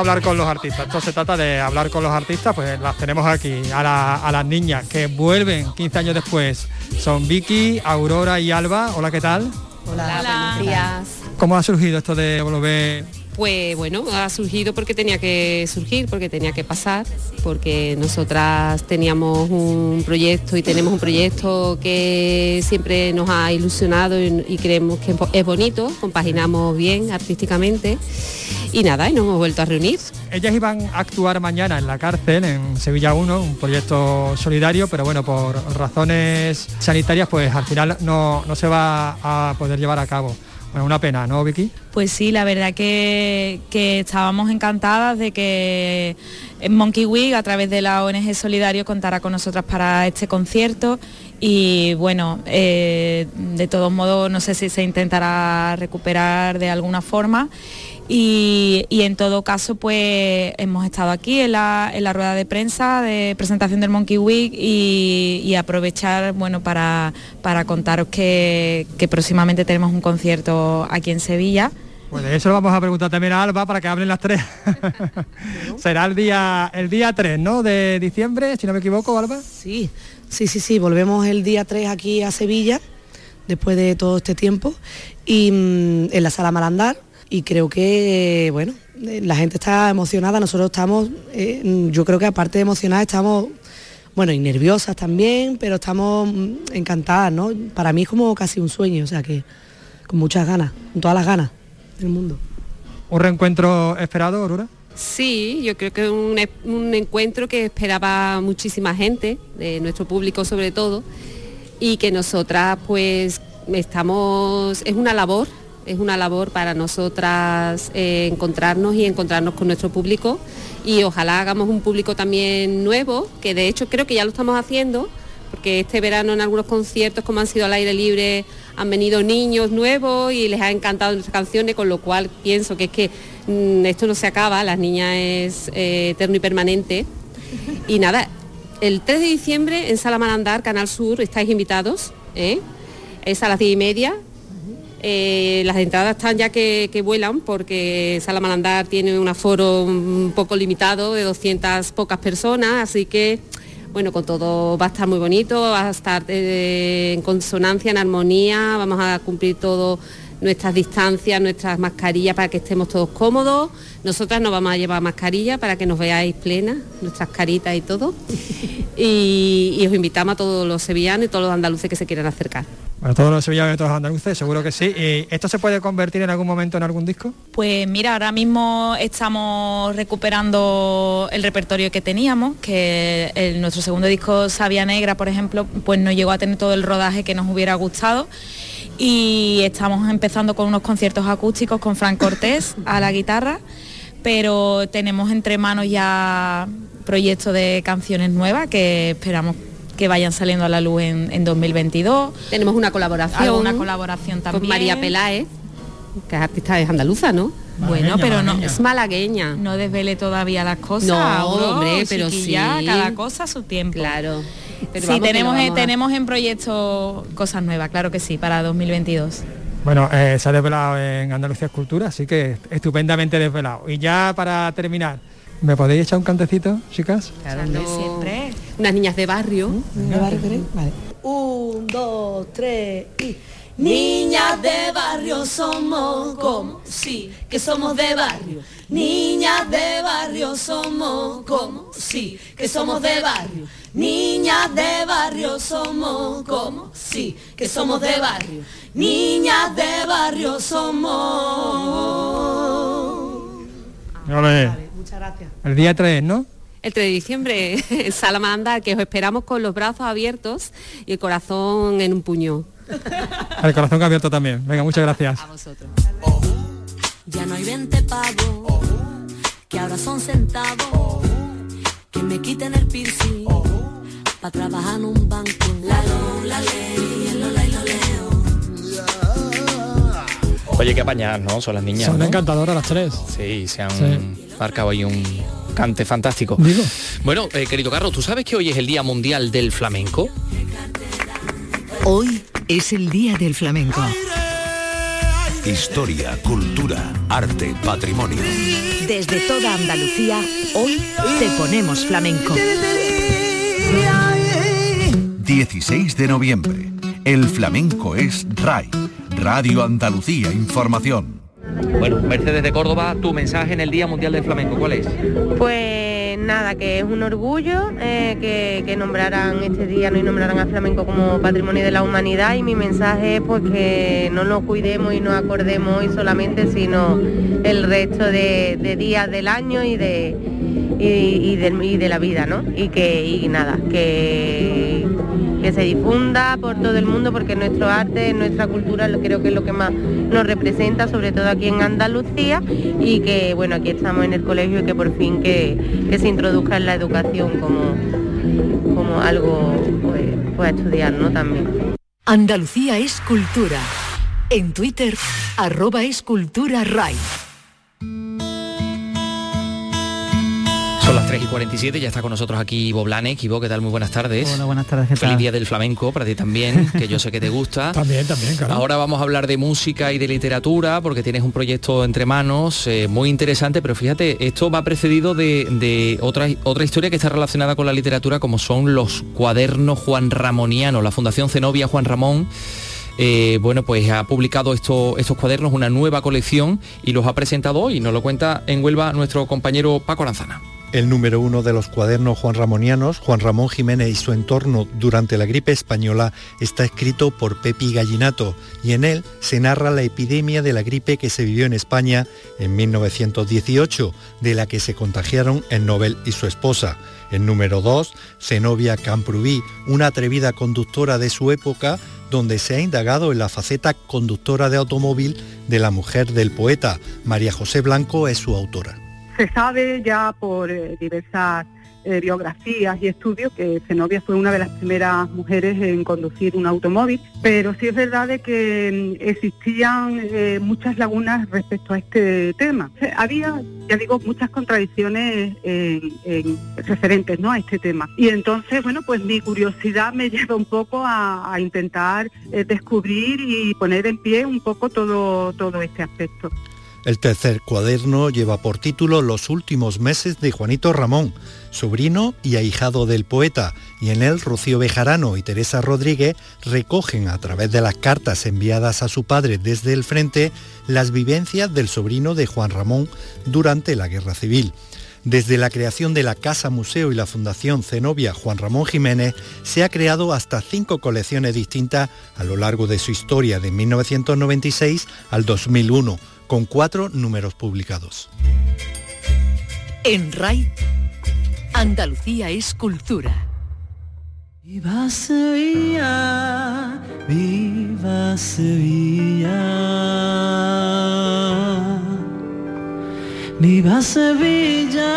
A hablar con los artistas. Esto se trata de hablar con los artistas, pues las tenemos aquí, a, las niñas que vuelven 15 años después. Son Vicky, Aurora y Alba. Hola, ¿qué tal? Hola, Hola. buenos días. ¿Cómo ha surgido esto de volver pues bueno, ha surgido porque tenía que surgir, porque tenía que pasar, porque nosotras teníamos un proyecto y tenemos un proyecto que siempre nos ha ilusionado y, creemos que es bonito, compaginamos bien artísticamente y nada, y nos hemos vuelto a reunir. Ellas iban a actuar mañana en la cárcel, en Sevilla 1, un proyecto solidario, pero bueno, por razones sanitarias, pues al final no, no se va a poder llevar a cabo. Una pena, ¿no, Vicky? Pues sí, la verdad que, estábamos encantadas de que Monkey Week, a través de la ONG Solidario, contara con nosotras para este concierto y bueno, eh, de todos modos no sé si se intentará recuperar de alguna forma y, en todo caso, pues hemos estado aquí en la, rueda de prensa de presentación del Monkey Week y, aprovechar bueno, para, para contaros que, próximamente tenemos un concierto aquí en Sevilla. Bueno, eso lo vamos a preguntar también a Alba para que hablen las tres. Será el día el día 3, ¿no? De diciembre, si no me equivoco, Alba. Sí, sí, sí, sí. Volvemos el día 3 aquí a Sevilla, después de todo este tiempo, y mm, en la sala Malandar, y creo que, bueno, la gente está emocionada, nosotros estamos, eh, yo creo que aparte de emocionadas estamos, bueno, y nerviosas también, pero estamos mm, encantadas, ¿no? Para mí es como casi un sueño, o sea que con muchas ganas, con todas las ganas del mundo. ¿Un reencuentro esperado, Aurora? Sí, yo creo que es un, un encuentro que esperaba muchísima gente, de nuestro público sobre todo, y que nosotras pues estamos, es una labor es una labor para nosotras eh, encontrarnos y encontrarnos con nuestro público y ojalá hagamos un público también nuevo, que de hecho creo que ya lo estamos haciendo, porque este verano en algunos conciertos como han sido al aire libre han venido niños nuevos y les ha encantado nuestras canciones, con lo cual pienso que es que mm, esto no se acaba, las niñas es eh, eterno y permanente. Y nada, el 3 de diciembre en Sala Malandar, Canal Sur, estáis invitados, ¿eh? es a las 10 y media, eh, las entradas están ya que, vuelan porque Sala Malandar tiene un aforo un poco limitado de 200 pocas personas, así que bueno, con todo va a estar muy bonito, va a estar eh, en consonancia, en armonía, vamos a cumplir todo nuestras distancias, nuestras mascarillas para que estemos todos cómodos. Nosotras nos vamos a llevar mascarilla para que nos veáis plenas, nuestras caritas y todo. Y, y os invitamos a todos los sevillanos y todos los andaluces que se quieran acercar. Para todos los sevillanos y todos los andaluces, seguro que sí. ¿Y ¿Esto se puede convertir en algún momento en algún disco? Pues mira, ahora mismo estamos recuperando el repertorio que teníamos, que el- nuestro segundo disco, Sabia Negra, por ejemplo, pues no llegó a tener todo el rodaje que nos hubiera gustado. Y estamos empezando con unos conciertos acústicos con Fran Cortés a la guitarra, pero tenemos entre manos ya proyectos de canciones nuevas que esperamos que vayan saliendo a la luz en, en 2022. Tenemos una colaboración. Alguna colaboración también. Con María Peláez, que es artista es andaluza, ¿no? Bueno, pero no es malagueña. No desvele todavía las cosas. No, hombre, pero sí. cada cosa a su tiempo. Claro. Pero sí, tenemos, tenemos en proyecto cosas nuevas, claro que sí, para 2022. Bueno, eh, se ha desvelado en Andalucía Escultura, así que estupendamente desvelado. Y ya para terminar, ¿me podéis echar un cantecito, chicas? Claro, no- siempre. Unas niñas de barrio. ¿De barrio? Vale. Un, dos, tres y... Niñas de barrio somos como sí, que somos de barrio. Niñas de barrio somos como sí, que somos de barrio. Niñas de barrio somos como sí, que somos de barrio. Niñas de barrio somos. Ole. Muchas gracias. El día 3, ¿no? El 3 de diciembre, Salamanda, que os esperamos con los brazos abiertos y el corazón en un puño. El corazón abierto también. Venga, muchas gracias. A vosotros. Ya no hay 20 pavos, que ahora son centavos. Que me quiten el piercing, para trabajar en un banco. La lo, la ley, el lola y lo leo. Oye, qué apañadas, ¿no? Son las niñas. Son ¿no? encantadoras las tres. Sí, se han Sí. marcado ahí un cante fantástico. Digo. Bueno, eh, querido Carlos, ¿tú sabes que hoy es el Día Mundial del Flamenco? Hoy es el Día del Flamenco. Historia, cultura, arte, patrimonio. Desde toda Andalucía, hoy te ponemos flamenco. 16 de noviembre. El flamenco es RAI. Radio Andalucía Información. Bueno, Mercedes de Córdoba, tu mensaje en el Día Mundial del Flamenco, ¿cuál es? Pues nada, que es un orgullo eh, que, que nombraran este día, ¿no? y nombraran al flamenco como patrimonio de la humanidad y mi mensaje es pues que no nos cuidemos y nos acordemos hoy solamente, sino el resto de, de días del año y de, y, y del- y de la vida, ¿no? Y que y nada, que, que se difunda por todo el mundo porque nuestro arte, nuestra cultura creo que es lo que más nos representa, sobre todo aquí en Andalucía y que bueno, aquí estamos en el colegio y que por fin que, se introduzca en la educación como, como algo pues, pues a estudiar, ¿no? También. Andalucía es cultura. En Twitter, arroba escultura. 3 y 47, ya está con nosotros aquí Ivo Blanek. Ivo, ¿qué tal? Muy buenas tardes. Hola, buenas tardes, ¿qué Feliz? Día del Flamenco para ti también, que yo sé que te gusta. También, también, claro. Ahora vamos a hablar de música y de literatura, porque tienes un proyecto entre manos eh, muy interesante, pero fíjate, esto va precedido de, de otra, otra historia que está relacionada con la literatura, como son los cuadernos Juan Ramonianos. La Fundación Zenobia Juan Ramón eh, bueno, pues ha publicado esto- estos cuadernos, una nueva colección, y los ha presentado hoy. Nos lo cuenta en Huelva nuestro compañero Paco Aranzana. El número uno de los cuadernos Juan Ramonianos, Juan Ramón Jiménez y su entorno durante la gripe española, está escrito por Pepi Gallinato y en él se narra la epidemia de la gripe que se vivió en España en 1918, de la que se contagiaron el Nobel y su esposa. El número 2, Zenobia Camprubí, una atrevida conductora de su época, donde se ha indagado en la faceta conductora de automóvil de la mujer del poeta. María José Blanco es su autora. Se sabe ya por eh, diversas eh, biografías y estudios que Zenobia fue una de las primeras mujeres en conducir un automóvil, pero sí es verdad de que mm, existían eh, muchas lagunas respecto a este tema. Había, ya digo, muchas contradicciones en- en referentes ¿no? a este tema. Y entonces, bueno, pues mi curiosidad me lleva un poco a, intentar descubrir y poner en pie un poco todo, todo este aspecto. El tercer cuaderno lleva por título Los últimos meses de Juanito Ramón, sobrino y ahijado del poeta, y en él Rocío Bejarano y Teresa Rodríguez recogen a través de las cartas enviadas a su padre desde el frente las vivencias del sobrino de Juan Ramón durante la Guerra Civil. Desde la creación de la Casa Museo y la Fundación Zenobia Juan Ramón Jiménez, se ha creado hasta cinco colecciones distintas a lo largo de su historia de 1996 al 2001, con cuatro números publicados. En RAI, Andalucía es cultura. Viva Sevilla, viva Sevilla. Viva Sevilla,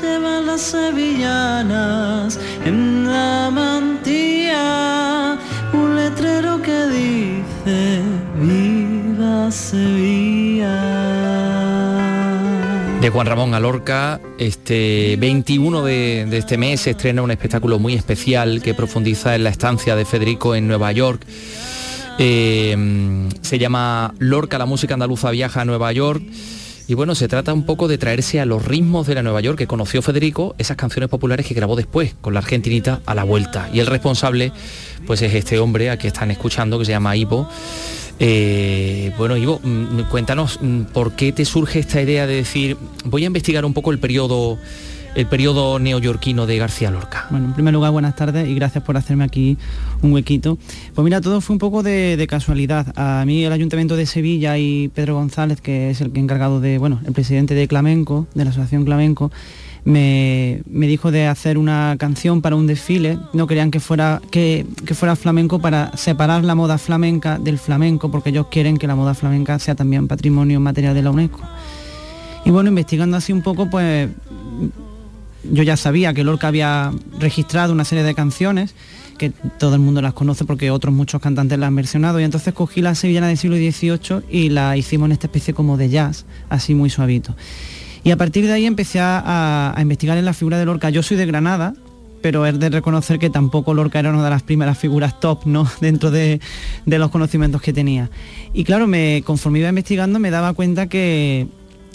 lleva las sevillanas en la mantilla un letrero que dice De Juan Ramón Alorca. Este 21 de, de este mes se estrena un espectáculo muy especial que profundiza en la estancia de Federico en Nueva York. Eh, se llama Lorca, la música andaluza viaja a Nueva York. Y bueno, se trata un poco de traerse a los ritmos de la Nueva York que conoció Federico, esas canciones populares que grabó después con la argentinita a la vuelta. Y el responsable, pues es este hombre a que están escuchando, que se llama Ivo. Eh, bueno, Ivo, mm, cuéntanos mm, por qué te surge esta idea de decir, voy a investigar un poco el periodo el periodo neoyorquino de García Lorca. Bueno, en primer lugar, buenas tardes y gracias por hacerme aquí un huequito. Pues mira, todo fue un poco de, casualidad. A mí el Ayuntamiento de Sevilla y Pedro González, que es el que encargado de, bueno, el presidente de Flamenco, de la Asociación Flamenco, me, me, dijo de hacer una canción para un desfile. No querían que fuera, que, que, fuera flamenco para separar la moda flamenca del flamenco, porque ellos quieren que la moda flamenca sea también patrimonio material de la UNESCO. Y bueno, investigando así un poco, pues yo ya sabía que Lorca había registrado una serie de canciones que todo el mundo las conoce porque otros muchos cantantes las han versionado y entonces cogí la sevillana del siglo XVIII y la hicimos en esta especie como de jazz, así muy suavito. Y a partir de ahí empecé a, a investigar en la figura de Lorca. Yo soy de Granada, pero es de reconocer que tampoco Lorca era una de las primeras figuras top ¿no? dentro de, de los conocimientos que tenía. Y claro, me, conforme iba investigando me daba cuenta que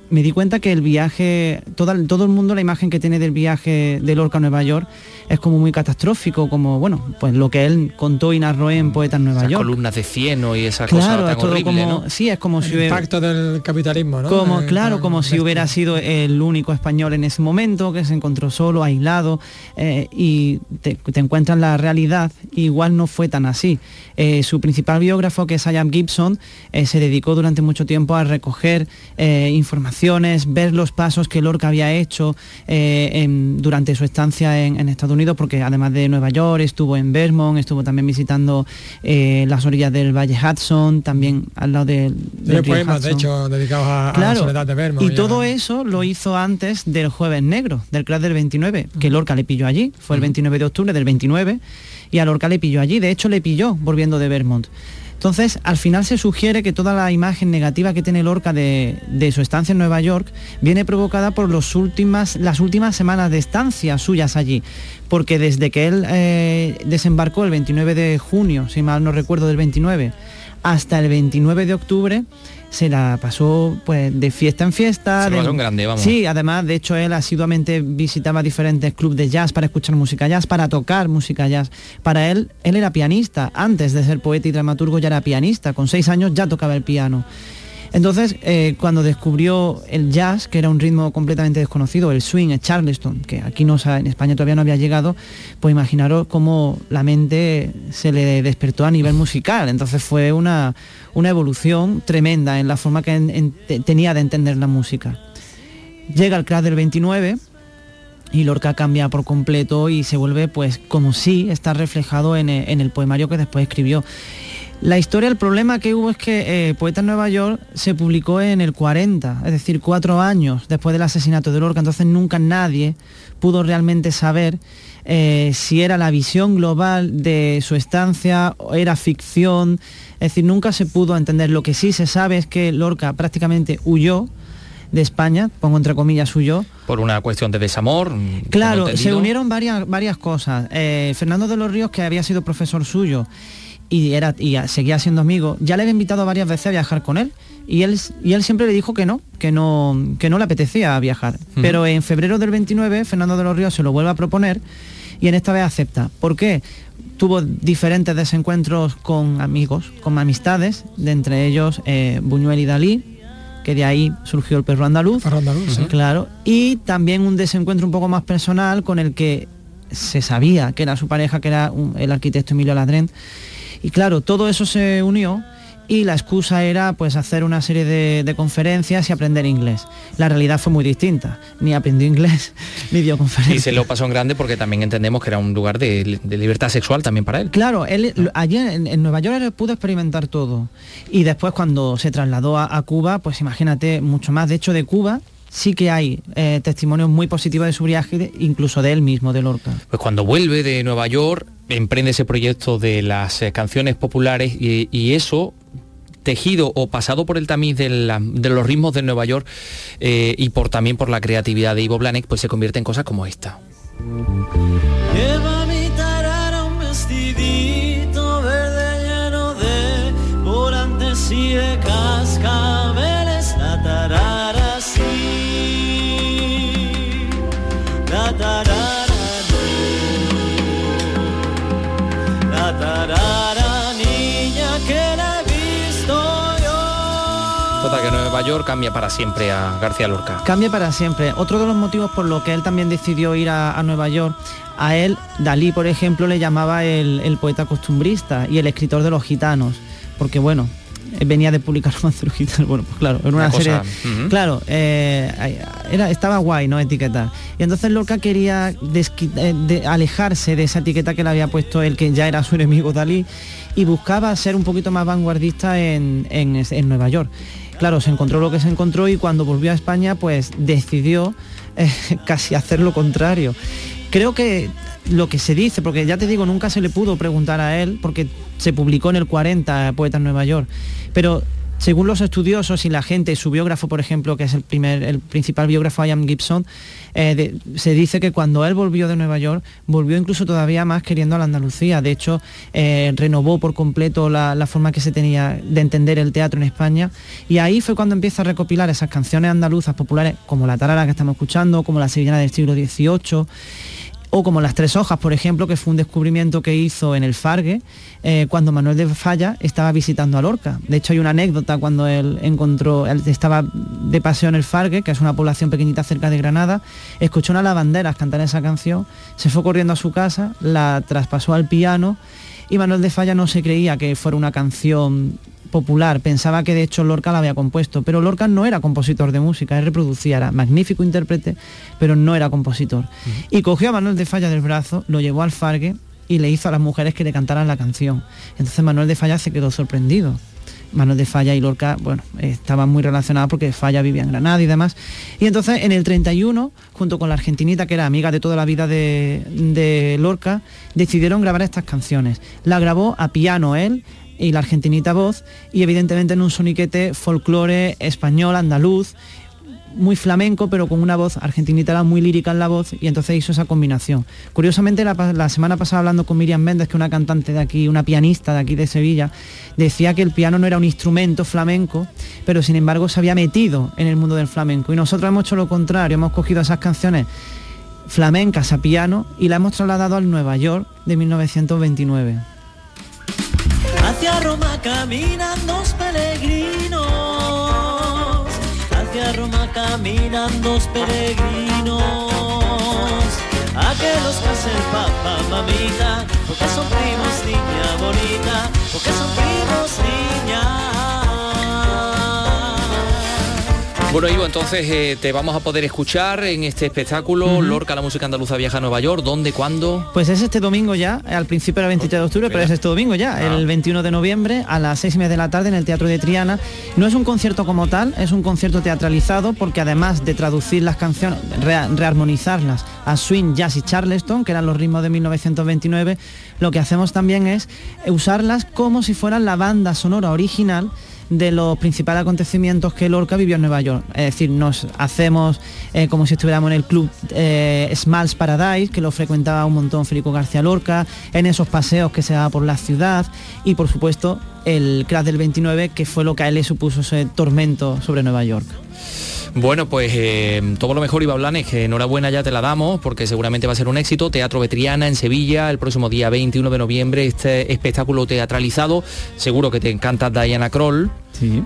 me di cuenta que el viaje, todo, todo, el mundo la imagen que tiene del viaje de Lorca a Nueva York es como muy catastrófico, como bueno, pues lo que él contó y narró en Poeta en Nueva Esas York. columnas de cieno y esa claro, cosa tan es todo horrible, como, ¿no? Sí, es como el si hubiera, impacto del capitalismo, ¿no? Como, Eh, claro, como si bestia. hubiera sido el único español en ese momento, que se encontró solo, aislado, eh, y te, te encuentras la realidad, igual no fue tan así. Eh, su principal biógrafo, que es Ian Gibson, eh, se dedicó durante mucho tiempo a recoger eh, informaciones, ver los pasos que Lorca había hecho en- durante su estancia en, en Estados Unidos, porque además de Nueva York, estuvo en Vermont, estuvo también visitando las orillas del Valle Hudson, también al lado del, del río poemas, de hecho, dedicados a, a la soledad de Vermont. y todo eso lo hizo antes del Jueves Negro, del crash del 29, que Lorca le pilló allí, fue el 29 de octubre del 29, y a Lorca le pilló allí, de hecho le pilló volviendo de Vermont. Entonces, al final se sugiere que toda la imagen negativa que tiene Lorca de, de su estancia en Nueva York viene provocada por las últimas semanas de estancia suyas allí. Porque desde que él eh, desembarcó el 29 de junio, si mal no recuerdo, del 29, hasta el 29 de octubre, se la pasó pues de fiesta en fiesta. Se de- pasó en grande, vamos. Sí, además, de hecho, él asiduamente visitaba diferentes clubes de jazz para escuchar música jazz, para tocar música jazz. Para él, él era pianista. Antes de ser poeta y dramaturgo ya era pianista. Con seis años ya tocaba el piano. Entonces, eh, cuando descubrió el jazz, que era un ritmo completamente desconocido, el swing, el charleston, que aquí no, en España todavía no había llegado, pues imaginaros cómo la mente se le despertó a nivel musical. Entonces fue una, una evolución tremenda en la forma que en- en- te- tenía de entender la música. Llega el crash del 29 y Lorca cambia por completo y se vuelve pues como si está reflejado en el poemario que después escribió. La historia, el problema que hubo es que eh, Poeta en Nueva York se publicó en el 40, es decir, cuatro años después del asesinato de Lorca, entonces nunca nadie pudo realmente saber eh, si era la visión global de su estancia o era ficción, es decir, nunca se pudo entender. Lo que sí se sabe es que Lorca prácticamente huyó de España, pongo entre comillas huyó, Por una cuestión de desamor. mm, Claro, se unieron varias, varias cosas. Eh, Fernando de los Ríos, que había sido profesor suyo y, era, y seguía siendo amigo, ya le había invitado varias veces a viajar con él. Y él, y él siempre le dijo que no, que no, que no le apetecía viajar. Pero en febrero del 29, Fernando de los Ríos se lo vuelve a proponer y en esta vez acepta. ¿Por qué? Tuvo diferentes desencuentros con amigos, con amistades, de entre ellos eh, Buñuel y Dalí, que de ahí surgió el perro andaluz. Claro. Y también un desencuentro un poco más personal con el que se sabía que era su pareja, que era el arquitecto Emilio Ladrén. Y claro, todo eso se unió y la excusa era pues hacer una serie de, conferencias y aprender inglés. La realidad fue muy distinta, ni aprendió inglés ni dio conferencias. Y se lo pasó en grande porque también entendemos que era un lugar de, libertad sexual también para él. Claro, él allí en, Nueva York él pudo experimentar todo y después cuando se trasladó a, Cuba, pues imagínate mucho más. De hecho de Cuba sí que hay eh, testimonios muy positivos de su viaje, incluso de él mismo, de Lorca. Pues cuando vuelve de Nueva York, emprende ese proyecto de las eh, canciones populares y, eso tejido o pasado por el tamiz de, los ritmos de Nueva York eh, y por también por la creatividad de Ivo Blanek, pues se convierte en cosas como esta. Lleva Nueva York cambia para siempre a García Lorca. Cambia para siempre. Otro de los motivos por los que él también decidió ir a, Nueva York, a él, Dalí, por ejemplo, le llamaba el, poeta costumbrista y el escritor de los gitanos. Porque bueno, venía de publicar romances gitanos. Bueno, pues claro, en una, serie. Claro, eh, era, estaba guay, ¿no? Etiquetar. Y entonces Lorca quería eh, alejarse de esa etiqueta que le había puesto él, que ya era su enemigo Dalí, y buscaba ser un poquito más vanguardista en, en Nueva York. Claro, se encontró lo que se encontró y cuando volvió a España pues decidió eh, casi hacer lo contrario. Creo que lo que se dice, porque ya te digo, nunca se le pudo preguntar a él, porque se publicó en el 40 Poeta en Nueva York, pero según los estudiosos y la gente, su biógrafo, por ejemplo, que es el, primer, el principal biógrafo, Ian Gibson, eh, se dice que cuando él volvió de Nueva York, volvió incluso todavía más queriendo a la Andalucía. De hecho, eh, renovó por completo la, la, forma que se tenía de entender el teatro en España. Y ahí fue cuando empieza a recopilar esas canciones andaluzas populares, como la tarara que estamos escuchando, como la sevillana del siglo XVIII o como las tres hojas, por ejemplo, que fue un descubrimiento que hizo en el Fargue eh, cuando Manuel de Falla estaba visitando a Lorca. De hecho, hay una anécdota cuando él encontró, él estaba de paseo en el Fargue, que es una población pequeñita cerca de Granada, escuchó una lavandera cantar esa canción, se fue corriendo a su casa, la traspasó al piano y Manuel de Falla no se creía que fuera una canción popular, pensaba que de hecho Lorca la había compuesto, pero Lorca no era compositor de música, él reproducía, era magnífico intérprete, pero no era compositor. Y cogió a Manuel de Falla del brazo, lo llevó al Fargue y le hizo a las mujeres que le cantaran la canción. Entonces Manuel de Falla se quedó sorprendido. Manuel de Falla y Lorca, bueno, estaban muy relacionados porque Falla vivía en Granada y demás. Y entonces en el 31, junto con la argentinita, que era amiga de toda la vida de, de Lorca, decidieron grabar estas canciones. La grabó a piano él, y la argentinita voz y evidentemente en un soniquete folclore español, andaluz, muy flamenco, pero con una voz argentinita muy lírica en la voz, y entonces hizo esa combinación. Curiosamente, la, semana pasada hablando con Miriam Méndez, que es una cantante de aquí, una pianista de aquí de Sevilla, decía que el piano no era un instrumento flamenco, pero sin embargo se había metido en el mundo del flamenco. Y nosotros hemos hecho lo contrario, hemos cogido esas canciones flamencas a piano y la hemos trasladado al Nueva York de 1929. Hacia Roma caminan dos peregrinos. Hacia Roma caminan dos peregrinos. A que los case el papa, mamita, porque son primos, niña bonita, porque son primos, niña. Bueno, Ivo, entonces eh, te vamos a poder escuchar en este espectáculo Lorca, la música andaluza viaja a Nueva York. ¿Dónde, cuándo? Pues es este domingo ya, al principio era 23 de octubre, pero es este domingo ya, ah. el 21 de noviembre a las 6 y media de la tarde en el Teatro de Triana. No es un concierto como tal, es un concierto teatralizado porque además de traducir las canciones, rearmonizarlas a swing, jazz y charleston, que eran los ritmos de 1929, lo que hacemos también es usarlas como si fueran la banda sonora original de los principales acontecimientos que Lorca vivió en Nueva York. Es decir, nos hacemos eh, como si estuviéramos en el club eh, Smalls Paradise, que lo frecuentaba un montón Federico García Lorca, en esos paseos que se daba por la ciudad y por supuesto el crash del 29, que fue lo que a él le supuso ese tormento sobre Nueva York. Bueno, pues eh, todo lo mejor, Iba Blanes, enhorabuena ya te la damos, porque seguramente va a ser un éxito. Teatro Vetriana en Sevilla, el próximo día 21 de noviembre, este espectáculo teatralizado. Seguro que te encanta Diana Kroll.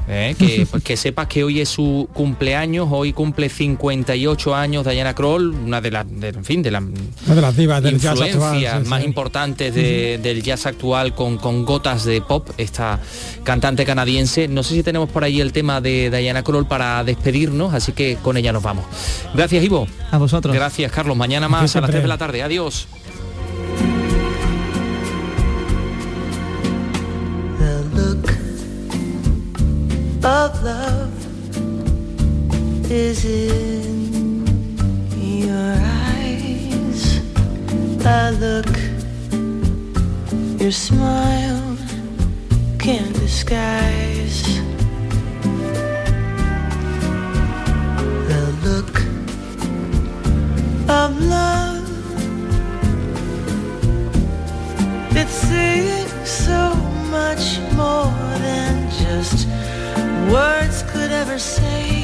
¿Eh? que, pues, que sepas que hoy es su cumpleaños, hoy cumple 58 años Diana Kroll, una de las, de, en fin, de, Una de las divas del jazz influencias actual, sí, más sí. importantes de- del jazz actual con, con gotas de pop, esta cantante canadiense. No sé si tenemos por ahí el tema de Diana Kroll para despedirnos, así que con ella nos vamos. Gracias, Ivo. A vosotros. Gracias, Carlos. Mañana más a las siempre. 3 de la tarde. Adiós. Of love is in your eyes. The look your smile can't disguise. The look of love it's saying so much more than just words could ever say.